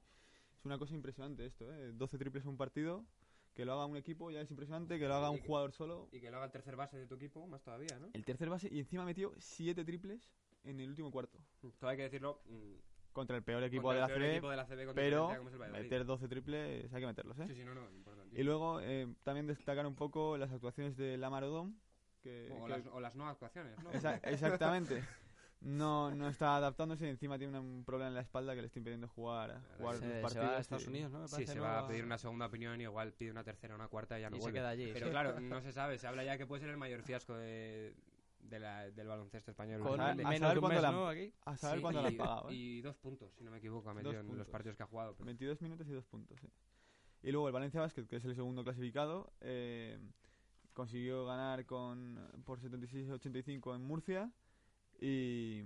es una cosa impresionante esto, ¿eh? 12 triples en un partido. Que lo haga un equipo ya es impresionante, que lo haga un jugador solo. Y que lo haga el tercer base de tu equipo, más todavía, ¿no? El tercer base y encima metió 7 triples en el último cuarto. Todo hay que decirlo. mm, Contra el peor equipo contra de el la peor CB, equipo de la CB pero el meter 12 triples hay que meterlos, ¿eh? Sí, sí, no, no, importante. Y luego eh, también destacar un poco las actuaciones de Lamar Odom, que, o, que- las, o las no actuaciones, ¿no? Exa- exactamente. No, no está adaptándose y encima tiene un problema en la espalda que le está impidiendo jugar, jugar Se, los se partidos. va a Estados Unidos, ¿no? Me Sí, parece, se ¿no? va a pedir una segunda opinión y igual pide una tercera, una cuarta y ya no Y se queda allí. Pero claro, no se sabe. Se habla ya que puede ser el mayor fiasco de, de la- del baloncesto español. Con a- menos saber cuándo la- ¿no? Aquí. A saber Sí, cuándo y, le han pagado. ¿eh? y dos puntos, si no me equivoco, ha metido en los partidos que ha jugado. pero- 22 minutos y dos puntos. sí. Y luego el Valencia Basket, que es el segundo clasificado, eh, consiguió ganar con por 76-85 en Murcia y,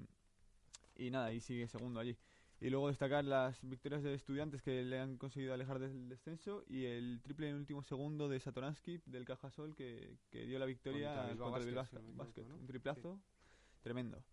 y nada, y sigue segundo allí. Y luego destacar las victorias de estudiantes que le han conseguido alejar del descenso y el triple en último segundo de Satoransky del Cajasol que, que dio la victoria Contra el Bilbao contra el Bilbao Basket, si no me equivoco, Basket. ¿no? Un triplazo tremendo.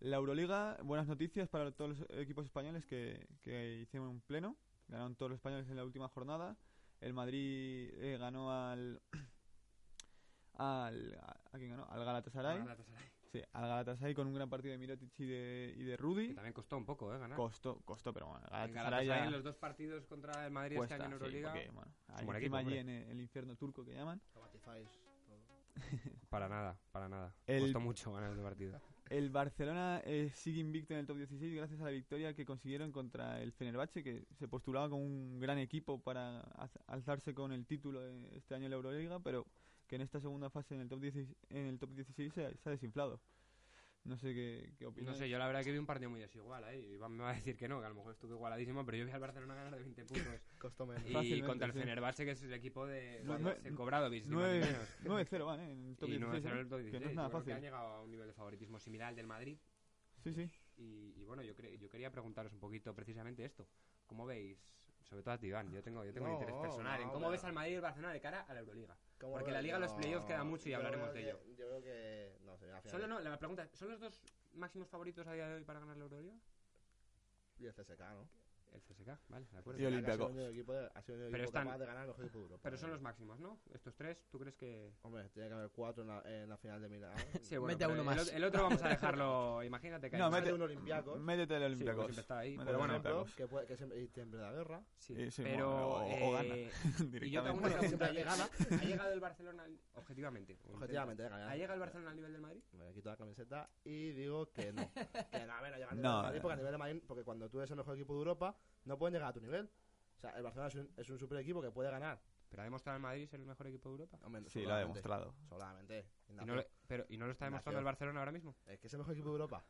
La Euroliga, buenas noticias para todos los equipos españoles que, que hicieron un pleno. Ganaron todos los españoles en la última jornada. El Madrid eh, ganó al. al a, ¿a quién ganó? Al Galatasaray. Galatasaray, Sí, al Galatasaray con un gran partido de Mirotic y de, y de Que Rudy. también costó un poco, ¿eh? Ganar. Costó, costó, pero bueno, El Galatasaray en los dos partidos contra el Madrid cuesta, este año en sí, Euroliga. porque, bueno, hay equipo, allí en el, el infierno turco que llaman. Para nada, para nada. El- Costó mucho ganar ese partido. El Barcelona eh, sigue invicto en el top 16 gracias a la victoria que consiguieron contra el Fenerbahce, que se postulaba como un gran equipo para alzarse con el título de este año en la Euroliga, pero que en esta segunda fase en el top 16, en el top 16 se, ha- se ha desinflado. No sé qué, qué No opinas. sé, yo la verdad que vi un partido muy desigual ahí. Iván me va a decir que no, que a lo mejor estuvo igualadísimo, pero yo vi al Barcelona ganar de 20 puntos. Costó menos. y Fácilmente, contra el sí. Fenerbahce, que es el equipo de más ni 9 menos. 9-0 van, ¿eh? En el top Y 16. 9-0 en ¿eh? el top Que 16. no es nada creo que fácil. han llegado a un nivel de favoritismo similar al del Madrid. Sí, sí. Y, y bueno, yo, cre- yo quería preguntaros un poquito precisamente esto. ¿Cómo veis, sobre todo a ti, Iván, yo tengo, yo tengo un interés personal, en cómo ves al Madrid y el Barcelona de cara a la Euroliga? ¿Cómo Porque veo? la Liga, los playoffs queda mucho y hablaremos de ello. Yo creo que. No final. Solo no, la pregunta, ¿son los dos máximos favoritos a día de hoy para ganar la Euroliga? Y el CSK, ¿no? El CSK, vale, de acuerdo. Y Olympiacos. Ha sido el único equipo, de- ha sido el único Pero equipo están- capaz de ganar equipo de Europa. Pero son los máximos, ¿no? Estos tres, ¿tú crees que...? Hombre, tiene que haber cuatro en la, en la final de Milán. Sí, Mete a uno el, más. el otro vamos a dejarlo, imagínate que hay No, más. Mete un Olympiacos. Métete el Sí, Olympiacos. siempre está ahí, Métete pero bueno, Olympiacos. Que, puede, que siempre, siempre da guerra. Sí, Eh, sí, pero... bueno, o- o gana, eh, y yo te hago una pregunta, ¿ha llegado. ¿ha llegado el Barcelona, objetivamente? Objetivamente, gana. ¿Ha llegado el Barcelona al nivel del Madrid? Me quito la camiseta y digo que no. que no, a ver, no llega al nivel No, de Madrid, porque a nivel de Madrid, porque cuando tú eres el mejor equipo de Europa, no pueden llegar a tu nivel. O sea, el Barcelona es un, es un super equipo que puede ganar. ¿Pero ha demostrado el Madrid ser el mejor equipo de Europa? Hombre, Sí, lo ha demostrado. Sobradamente. ¿Y no, lo- pero, ¿Y no lo está demostrando Ignacio. el Barcelona ahora mismo? Es que es el mejor equipo de Europa.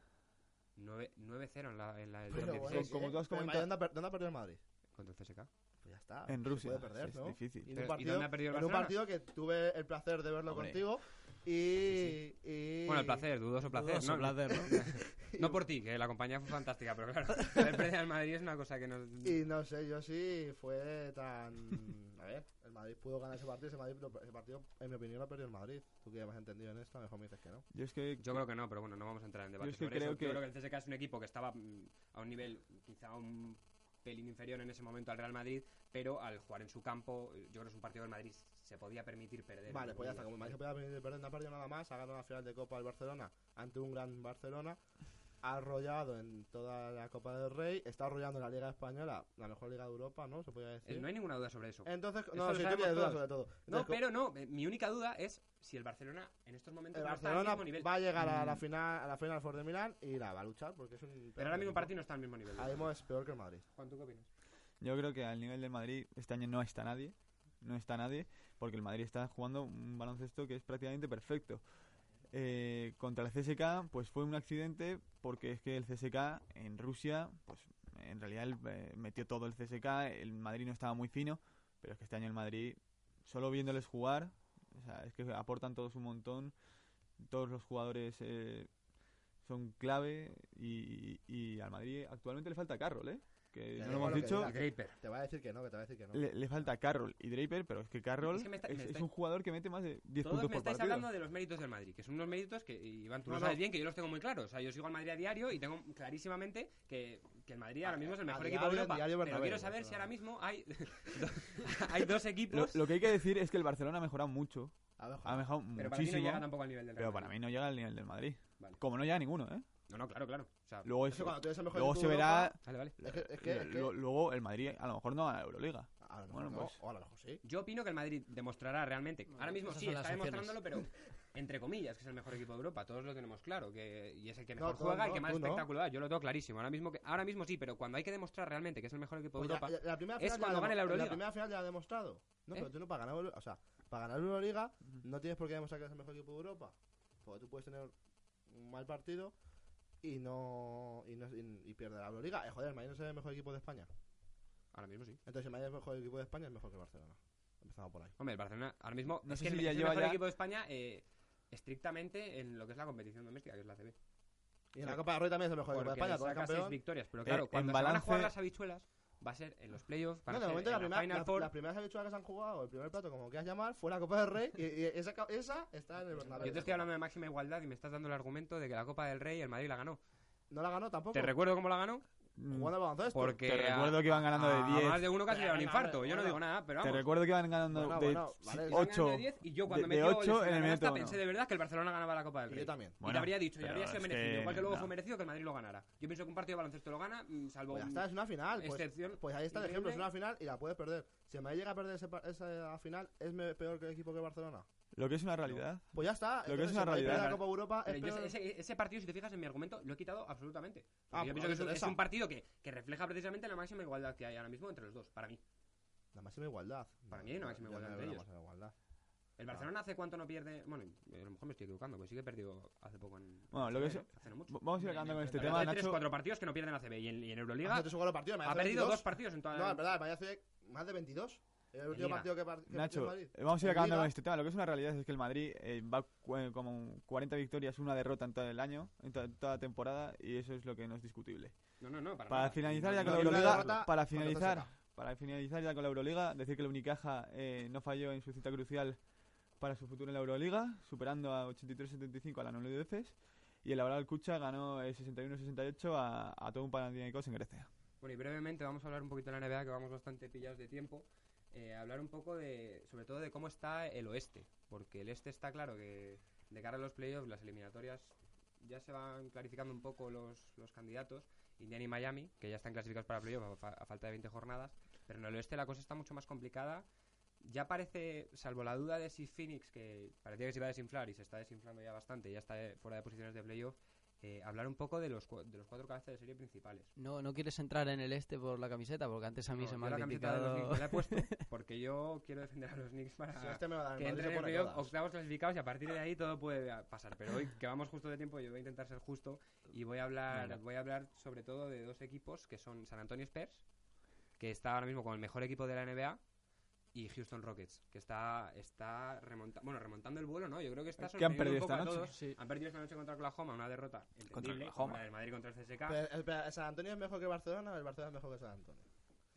9 9-0 en la, en la del Pero top bueno, 16 como tú has el comentado- ¿dónde, ha dónde ha perdido el Madrid? contra el CSK. Pues ya está. En Rusia, puede perder, sí, es ¿no? difícil. Y en un ¿y partido, dónde ha perdido el en un partido que tuve el placer de verlo Hombre. contigo y, y- Bueno, el placer, dudoso placer. Dudoso no, placer, ¿no? no por ti, que la compañía fue fantástica, pero claro, el perder al Madrid es una cosa que nos... Y no sé, yo sí fue tan... A ver, el Madrid pudo ganar ese partido, ese, Madrid, ese partido, en mi opinión, lo perdió el Madrid. Tú que ya me has entendido en esto, mejor me dices que no. Yo es que Yo creo que no, pero bueno, no vamos a entrar en debate Yo es que sobre creo eso. que- Yo creo que el CSK es un equipo que estaba mm, a un nivel quizá un pelín inferior en ese momento al Real Madrid, pero al jugar en su campo, yo creo que es un partido que el Madrid se podía permitir perder. Vale, pues ya está. Como el Madrid se podía perder, perder, no ha perdido nada más. Ha ganado la final de Copa del Barcelona ante un gran Barcelona. Ha arrollado en toda la Copa del Rey. Está arrollando en la Liga Española, la mejor Liga de Europa, ¿no? Se podría comillas. decir. Eh, No hay ninguna duda sobre eso. Entonces, no, tienes dudas todos. sobre todo. No, pero no, eh, mi única duda es si el Barcelona en estos momentos el no está al Barcelona mismo nivel. va a llegar a la Mm, final, a la final Ford de Milán y la va a luchar porque es un. Pero ahora mismo el partido no está al mismo nivel. Ahora mismo es peor que el Madrid. Juan, ¿tú qué opinas? Yo creo que al nivel del Madrid este año no está nadie. No está nadie porque el Madrid está jugando un baloncesto que es prácticamente perfecto. Eh, contra el CSK pues fue un accidente porque es que el CSK en Rusia pues en realidad eh, metió todo el CSK, el Madrid no estaba muy fino, pero es que este año el Madrid solo viéndoles jugar, o sea, es que aportan todos un montón, todos los jugadores eh, son clave y, y al Madrid actualmente le falta Carroll, ¿eh? Que no lo hemos dicho. Draper. Te va a decir que no, que te va a decir que no. Le, le falta Carroll y Draper, pero es que Carroll Es que me está- es, me es está- un jugador que mete más de 10 Todos puntos me por estáis partido. hablando de los méritos del Madrid, que son unos méritos que, Iván, tú No, lo no. sabes bien, que yo los tengo muy claros. O sea, yo sigo al Madrid a diario y tengo clarísimamente que, que el Madrid ahora mismo es el mejor diario, equipo de Europa. diario Pero Bernabéu, quiero saber si ahora mismo hay, hay dos equipos... lo que hay que decir es que el Barcelona ha mejorado mucho. A ver, Ha mejorado pero para mí no muchísimo. llega tampoco al nivel del Real pero para mí no llega al nivel del Madrid. Vale. Como no llega ninguno, ¿eh? No, no, claro, claro. Sea, Luego, Eso cuando tú eres el mejor luego se de verá. Europa, vale, vale. Es que, es que, es que- lo- Luego el Madrid a lo mejor no gana la Euroliga. a lo mejor bueno, no, pues- o a lo mejor sí. Yo opino que el Madrid demostrará realmente. Ahora mismo esas sí, son está opciones. demostrándolo, pero entre comillas, que es el mejor equipo de Europa. Todos lo tenemos claro. que Y es el que No, mejor tú juega y no, que más tú no. espectáculo da. Yo lo tengo clarísimo. Ahora mismo, que, ahora mismo sí, pero cuando hay que demostrar realmente que es el mejor equipo de Pues ya- Europa. ya- la primera es final ya cuando gane la demo- Euroliga. La primera final ya ha demostrado. No, ¿Eh? pero tú no para ganar, Euro- o sea, para ganar la Euroliga no tienes por qué demostrar que eres el mejor equipo de Europa. Porque tú puedes tener un mal partido y no y, no, y, y perder la Euroliga. Eh, joder, el Madrid no es el mejor equipo de España. Ahora mismo sí. Entonces, el Madrid es el mejor equipo de España, es mejor que el Barcelona. Empezamos por ahí. Hombre, el Barcelona ahora mismo No es sé que si el, ya es el lleva mejor ya- equipo de España eh, estrictamente en lo que es la competición doméstica, que es la CB. Y en la Copa del Rey también es el mejor equipo de España, con campeón. victorias. Pero Eh, claro, en cuando se van a jugar las habichuelas, va a ser en los playoffs. van No, de momento en la primera, Final la- Four. las primeras habichuelas que se han jugado, el primer plato, como quieras llamar, fue la Copa del Rey y, y esa, esa está en el Bernabéu. Yo te estoy hablando de máxima igualdad y me estás dando el argumento de que la Copa del Rey el Madrid la ganó. No la ganó tampoco. ¿Te recuerdo cómo la ganó? Mm, Jugando al baloncesto. Porque Te a- recuerdo que iban ganando de a 10. más de uno casi le da un infarto. Yo no digo nada, pero Te recuerdo que iban ganando Bueno, de bueno, vale. Iban 8. ganando de 10 y yo cuando de, metió de goles 8 en el minuto pensé de verdad que el Barcelona ganaba la Copa del Y Rey. yo también. y te habría dicho, y habría sido merecido. que Igual que luego no. fue merecido que el Madrid lo ganara. Yo pienso que un partido de baloncesto lo gana, mm, salvo Pues ya está, es una final. Pues, excepción pues ahí está el ejemplo, es una final y la puedes perder. Si el Madrid llega a perder esa final, ¿es peor que el equipo que Barcelona? Lo que es una realidad. Pues ya está. Lo que es una realidad. la Copa Europa es peor. ese, ese- partido, si te fijas en mi argumento, lo he quitado absolutamente. Ah, yo pues pienso que es un, es un partido que, que refleja precisamente la máxima igualdad que hay ahora mismo entre los dos, para mí. La máxima igualdad. Para mí hay una máxima no igualdad entre la ellos. igualdad. El Barcelona hace cuánto no pierde. Bueno, a lo mejor me estoy equivocando, porque sí que perdió hace poco en. Bueno, lo que es- Hace no mucho. Vamos a ir acabando con este tema, tres, Nacho. cuatro partidos que no pierden la CB y en, y en Euroliga tres Madrid ha perdido 22. dos partidos en toda No, es verdad, el Madrid hace más de 22. El último partido que, par- que Nacho, el Madrid. eh, vamos a ir acabando con este tema. Lo que es una realidad es que el Madrid eh, va eh, como 40 victorias, una derrota en todo el año, en to- toda la temporada, y eso es lo que no es discutible. No, no, no. Para, Para finalizar ya con la Euroliga, para finalizar, para finalizar ya con la Euroliga, decir que el Unicaja eh, no falló en su cita crucial para su futuro en la Euroliga, superando a 83-75 a la de Efes, y el Laboral Kucha ganó eh, 61-68 a, a todo un Panathinaikos en Grecia. Bueno, y brevemente vamos a hablar un poquito de la NBA, que vamos bastante pillados de tiempo. Eh, hablar un poco de, sobre todo de cómo está el oeste, porque el este está claro que de cara a los playoffs, las eliminatorias, ya se van clarificando un poco los, los candidatos, Indiana y Miami, que ya están clasificados para playoffs a, a falta de 20 jornadas, pero en el oeste la cosa está mucho más complicada. Ya parece, salvo la duda de si Phoenix, que parecía que se iba a desinflar y se está desinflando ya bastante, ya está eh, fuera de posiciones de playoff, eh, hablar un poco de los, de los cuatro cabezas de serie principales. No, no quieres entrar en el este por la camiseta, porque antes a mí No, se me ha la camiseta de los criticado. Knicks me la he puesto porque yo quiero defender a los Knicks para Si este me va a dar que el entren en todas. octavos clasificados y a partir de ahí todo puede pasar. Pero hoy que vamos justo de tiempo, yo voy a intentar ser justo y voy a hablar, voy a hablar sobre todo de dos equipos que son San Antonio Spurs, que está ahora mismo con el mejor equipo de la NBA. Y Houston Rockets, que está, está remonta bueno, remontando el vuelo, ¿no? Yo creo que está Que han sorprendiendo perdido un poco esta a noche. todos. Sí. Han perdido esta noche contra Oklahoma, una derrota entendible, como la del Madrid contra el CSK. Pero, el- pero, ¿el San Antonio es mejor que Barcelona o el Barcelona es mejor que San Antonio?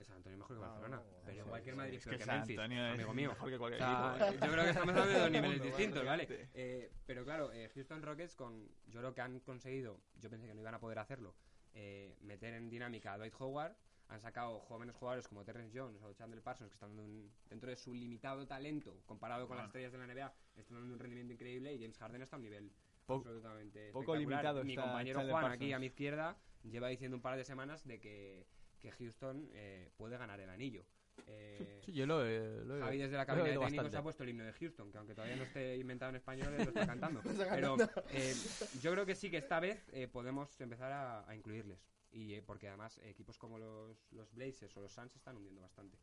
San Antonio es mejor que Ah, Barcelona, no, pero sí, igual que el Madrid Es que que San Memphis, Antonio es amigo mío. mejor que O cualquier sea, equipo. yo creo que estamos hablando de dos niveles distintos, ¿vale? Eh, pero claro, eh, Houston Rockets, con, yo creo que han conseguido, yo pensé que no iban a poder hacerlo, eh, meter en dinámica a Dwight Howard. Han sacado jóvenes jugadores como Terrence Jones o Chandler Parsons, que están dando un- dentro de su limitado talento comparado con las estrellas de la NBA, están dando un rendimiento increíble y James Harden está a un nivel Po- absolutamente poco limitado Mi compañero Chandler Juan, Parsons. aquí a mi izquierda, lleva diciendo un par de semanas de que, que Houston eh, puede ganar el anillo. Eh, Sí, yo lo he, lo he- Javi desde la cabina de técnicos bastante. ha puesto el himno de Houston, que aunque todavía no esté inventado en español, lo está cantando. Pero eh, yo creo que sí que esta vez eh, podemos empezar a, a incluirles. Y eh, porque además eh, equipos como los, los Blazers o los Suns se están hundiendo bastante.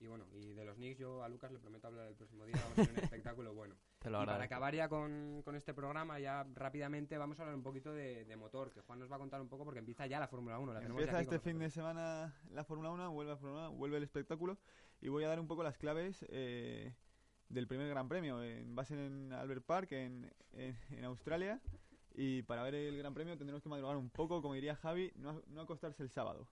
Y bueno, y de los Knicks yo a Lucas le prometo hablar el próximo día, vamos a tener un espectáculo bueno. Y para acabar ya con, con este programa, ya rápidamente vamos a hablar un poquito de, de motor, que Juan nos va a contar un poco porque empieza ya la Fórmula 1. La tenemos ya Empieza este fin de semana la Fórmula 1, vuelve la Fórmula 1, vuelve el espectáculo y voy a dar un poco las claves eh, del primer Gran Premio. En, va a ser en Albert Park, en, en, en Australia. Y para ver el Gran Premio tendremos que madrugar un poco, como diría Javi, no, no acostarse el sábado.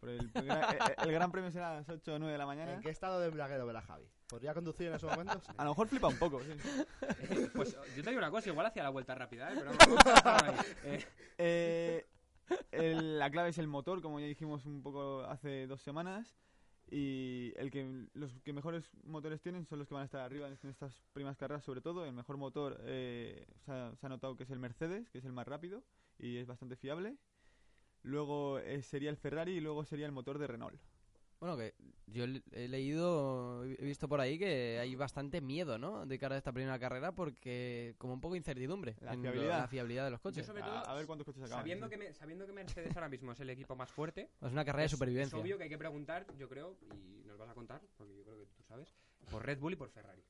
Por el, el gran- el- el gran premio será a las 8 o 9 de la mañana. ¿En qué estado de embriaguero verá Javi? ¿Podría conducir en esos momentos? A lo mejor flipa un poco, sí. Eh, pues yo te digo una cosa, igual hacía la vuelta rápida, ¿eh? Pero. Eh, Eh, el- la clave es el motor, como ya dijimos un poco hace dos semanas. Y el que los que mejores motores tienen son los que van a estar arriba en estas primeras carreras, sobre todo. El mejor motor eh, se, ha, se ha notado que es el Mercedes, que es el más rápido y es bastante fiable. Luego eh, sería el Ferrari y luego sería el motor de Renault. Bueno, que yo he leído, he visto por ahí que hay bastante miedo, ¿no? De cara a esta primera carrera porque como un poco de incertidumbre La en fiabilidad. la fiabilidad de los yo coches. sobre A, todo, a ver cuántos coches acaban. sabiendo que, me- sabiendo que Mercedes ahora mismo es el equipo más fuerte, Es una carrera de supervivencia. Es obvio que hay que preguntar, yo creo, y nos vas a contar, porque yo creo que tú sabes, por Red Bull y por Ferrari.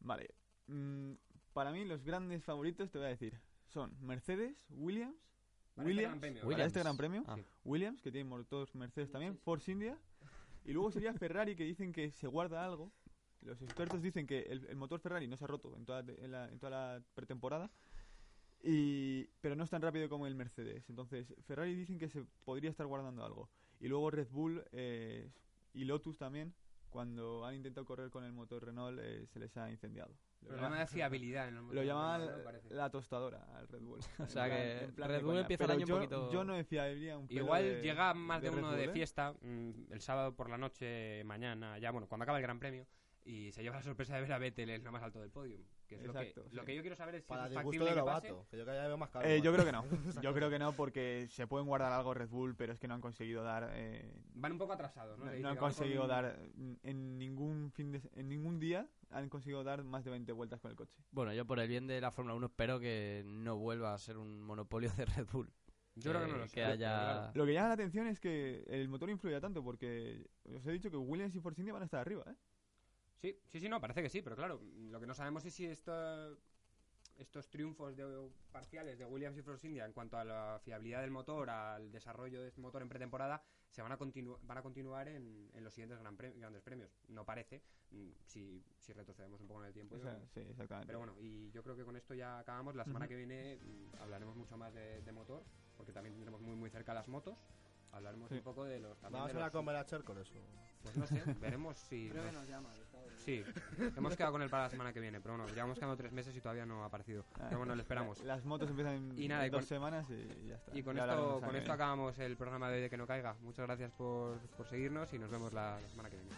Vale. Mm, para mí los grandes favoritos, te voy a decir, son Mercedes, Williams, Para este Williams, Gran Premio, Williams. este gran premio, Ah. Williams, que tiene motor Mercedes también, Force India, y luego sería Ferrari, que dicen que se guarda algo. Los expertos dicen que el, motor Ferrari no se ha roto en toda, en la, en toda la pretemporada, y, pero no es tan rápido como el Mercedes. Entonces, Ferrari dicen que se podría estar guardando algo. Y luego Red Bull eh, y Lotus también, cuando han intentado correr con el motor Renault, eh, se les ha incendiado. Lo Problema llaman- de fiabilidad. En el lo llamaban la tostadora al Red Bull. O sea que Red Bull empieza el año un poquito- Yo no fiaría un pelo Igual de- llega más de, uno Bull, de ¿eh? fiesta mm, el sábado por la noche, mañana, ya bueno, cuando acaba el Gran Premio y se lleva la sorpresa de ver a Vettel en lo más alto del podio. Que es Exacto, lo, que, sí. lo que yo quiero saber es si Para es factible de que pase. Lobato, que yo cada día veo más caro. Eh, yo creo que no. Yo creo que no porque se pueden guardar algo Red Bull, pero es que no han conseguido dar. eh, Van un poco atrasados, ¿no? no, han conseguido con- dar en ningún fin de, en ningún día han conseguido dar más de 20 vueltas con el coche. Bueno, yo por el bien de la Fórmula 1 espero que no vuelva a ser un monopolio de Red Bull. Yo creo que no lo sé. que haya... Lo que llama la atención es que el motor influye tanto porque os he dicho que Williams y Force India van a estar arriba, ¿eh? Sí, sí, sí, no, parece que sí, pero claro, lo que no sabemos es si esto- estos triunfos de- parciales de Williams y Force India en cuanto a la fiabilidad del motor, al desarrollo de este motor en pretemporada, se van a, continu- van a continuar en, en los siguientes gran pre- grandes premios. No parece, mm, si, si retrocedemos un poco en el tiempo. O sea, creo. sí, exactamente. Pero bueno, y yo creo que con esto ya acabamos. La semana que viene mm, hablaremos mucho más de, de motor, porque también tendremos muy muy cerca las motos. Hablaremos Sí. un poco de los... también Vamos de a ir a los- comer a Chercoles. o- Pues no sé, veremos si... nos- Sí, hemos quedado con él para la semana que viene, pero bueno, llevamos quedando tres meses y todavía no ha aparecido. Pero bueno, lo esperamos. Las motos empiezan en y nada, dos semanas y ya está. Y con esto, con esto acabamos el programa de hoy de Que No Caiga. Muchas gracias por, por seguirnos y nos vemos la semana que viene.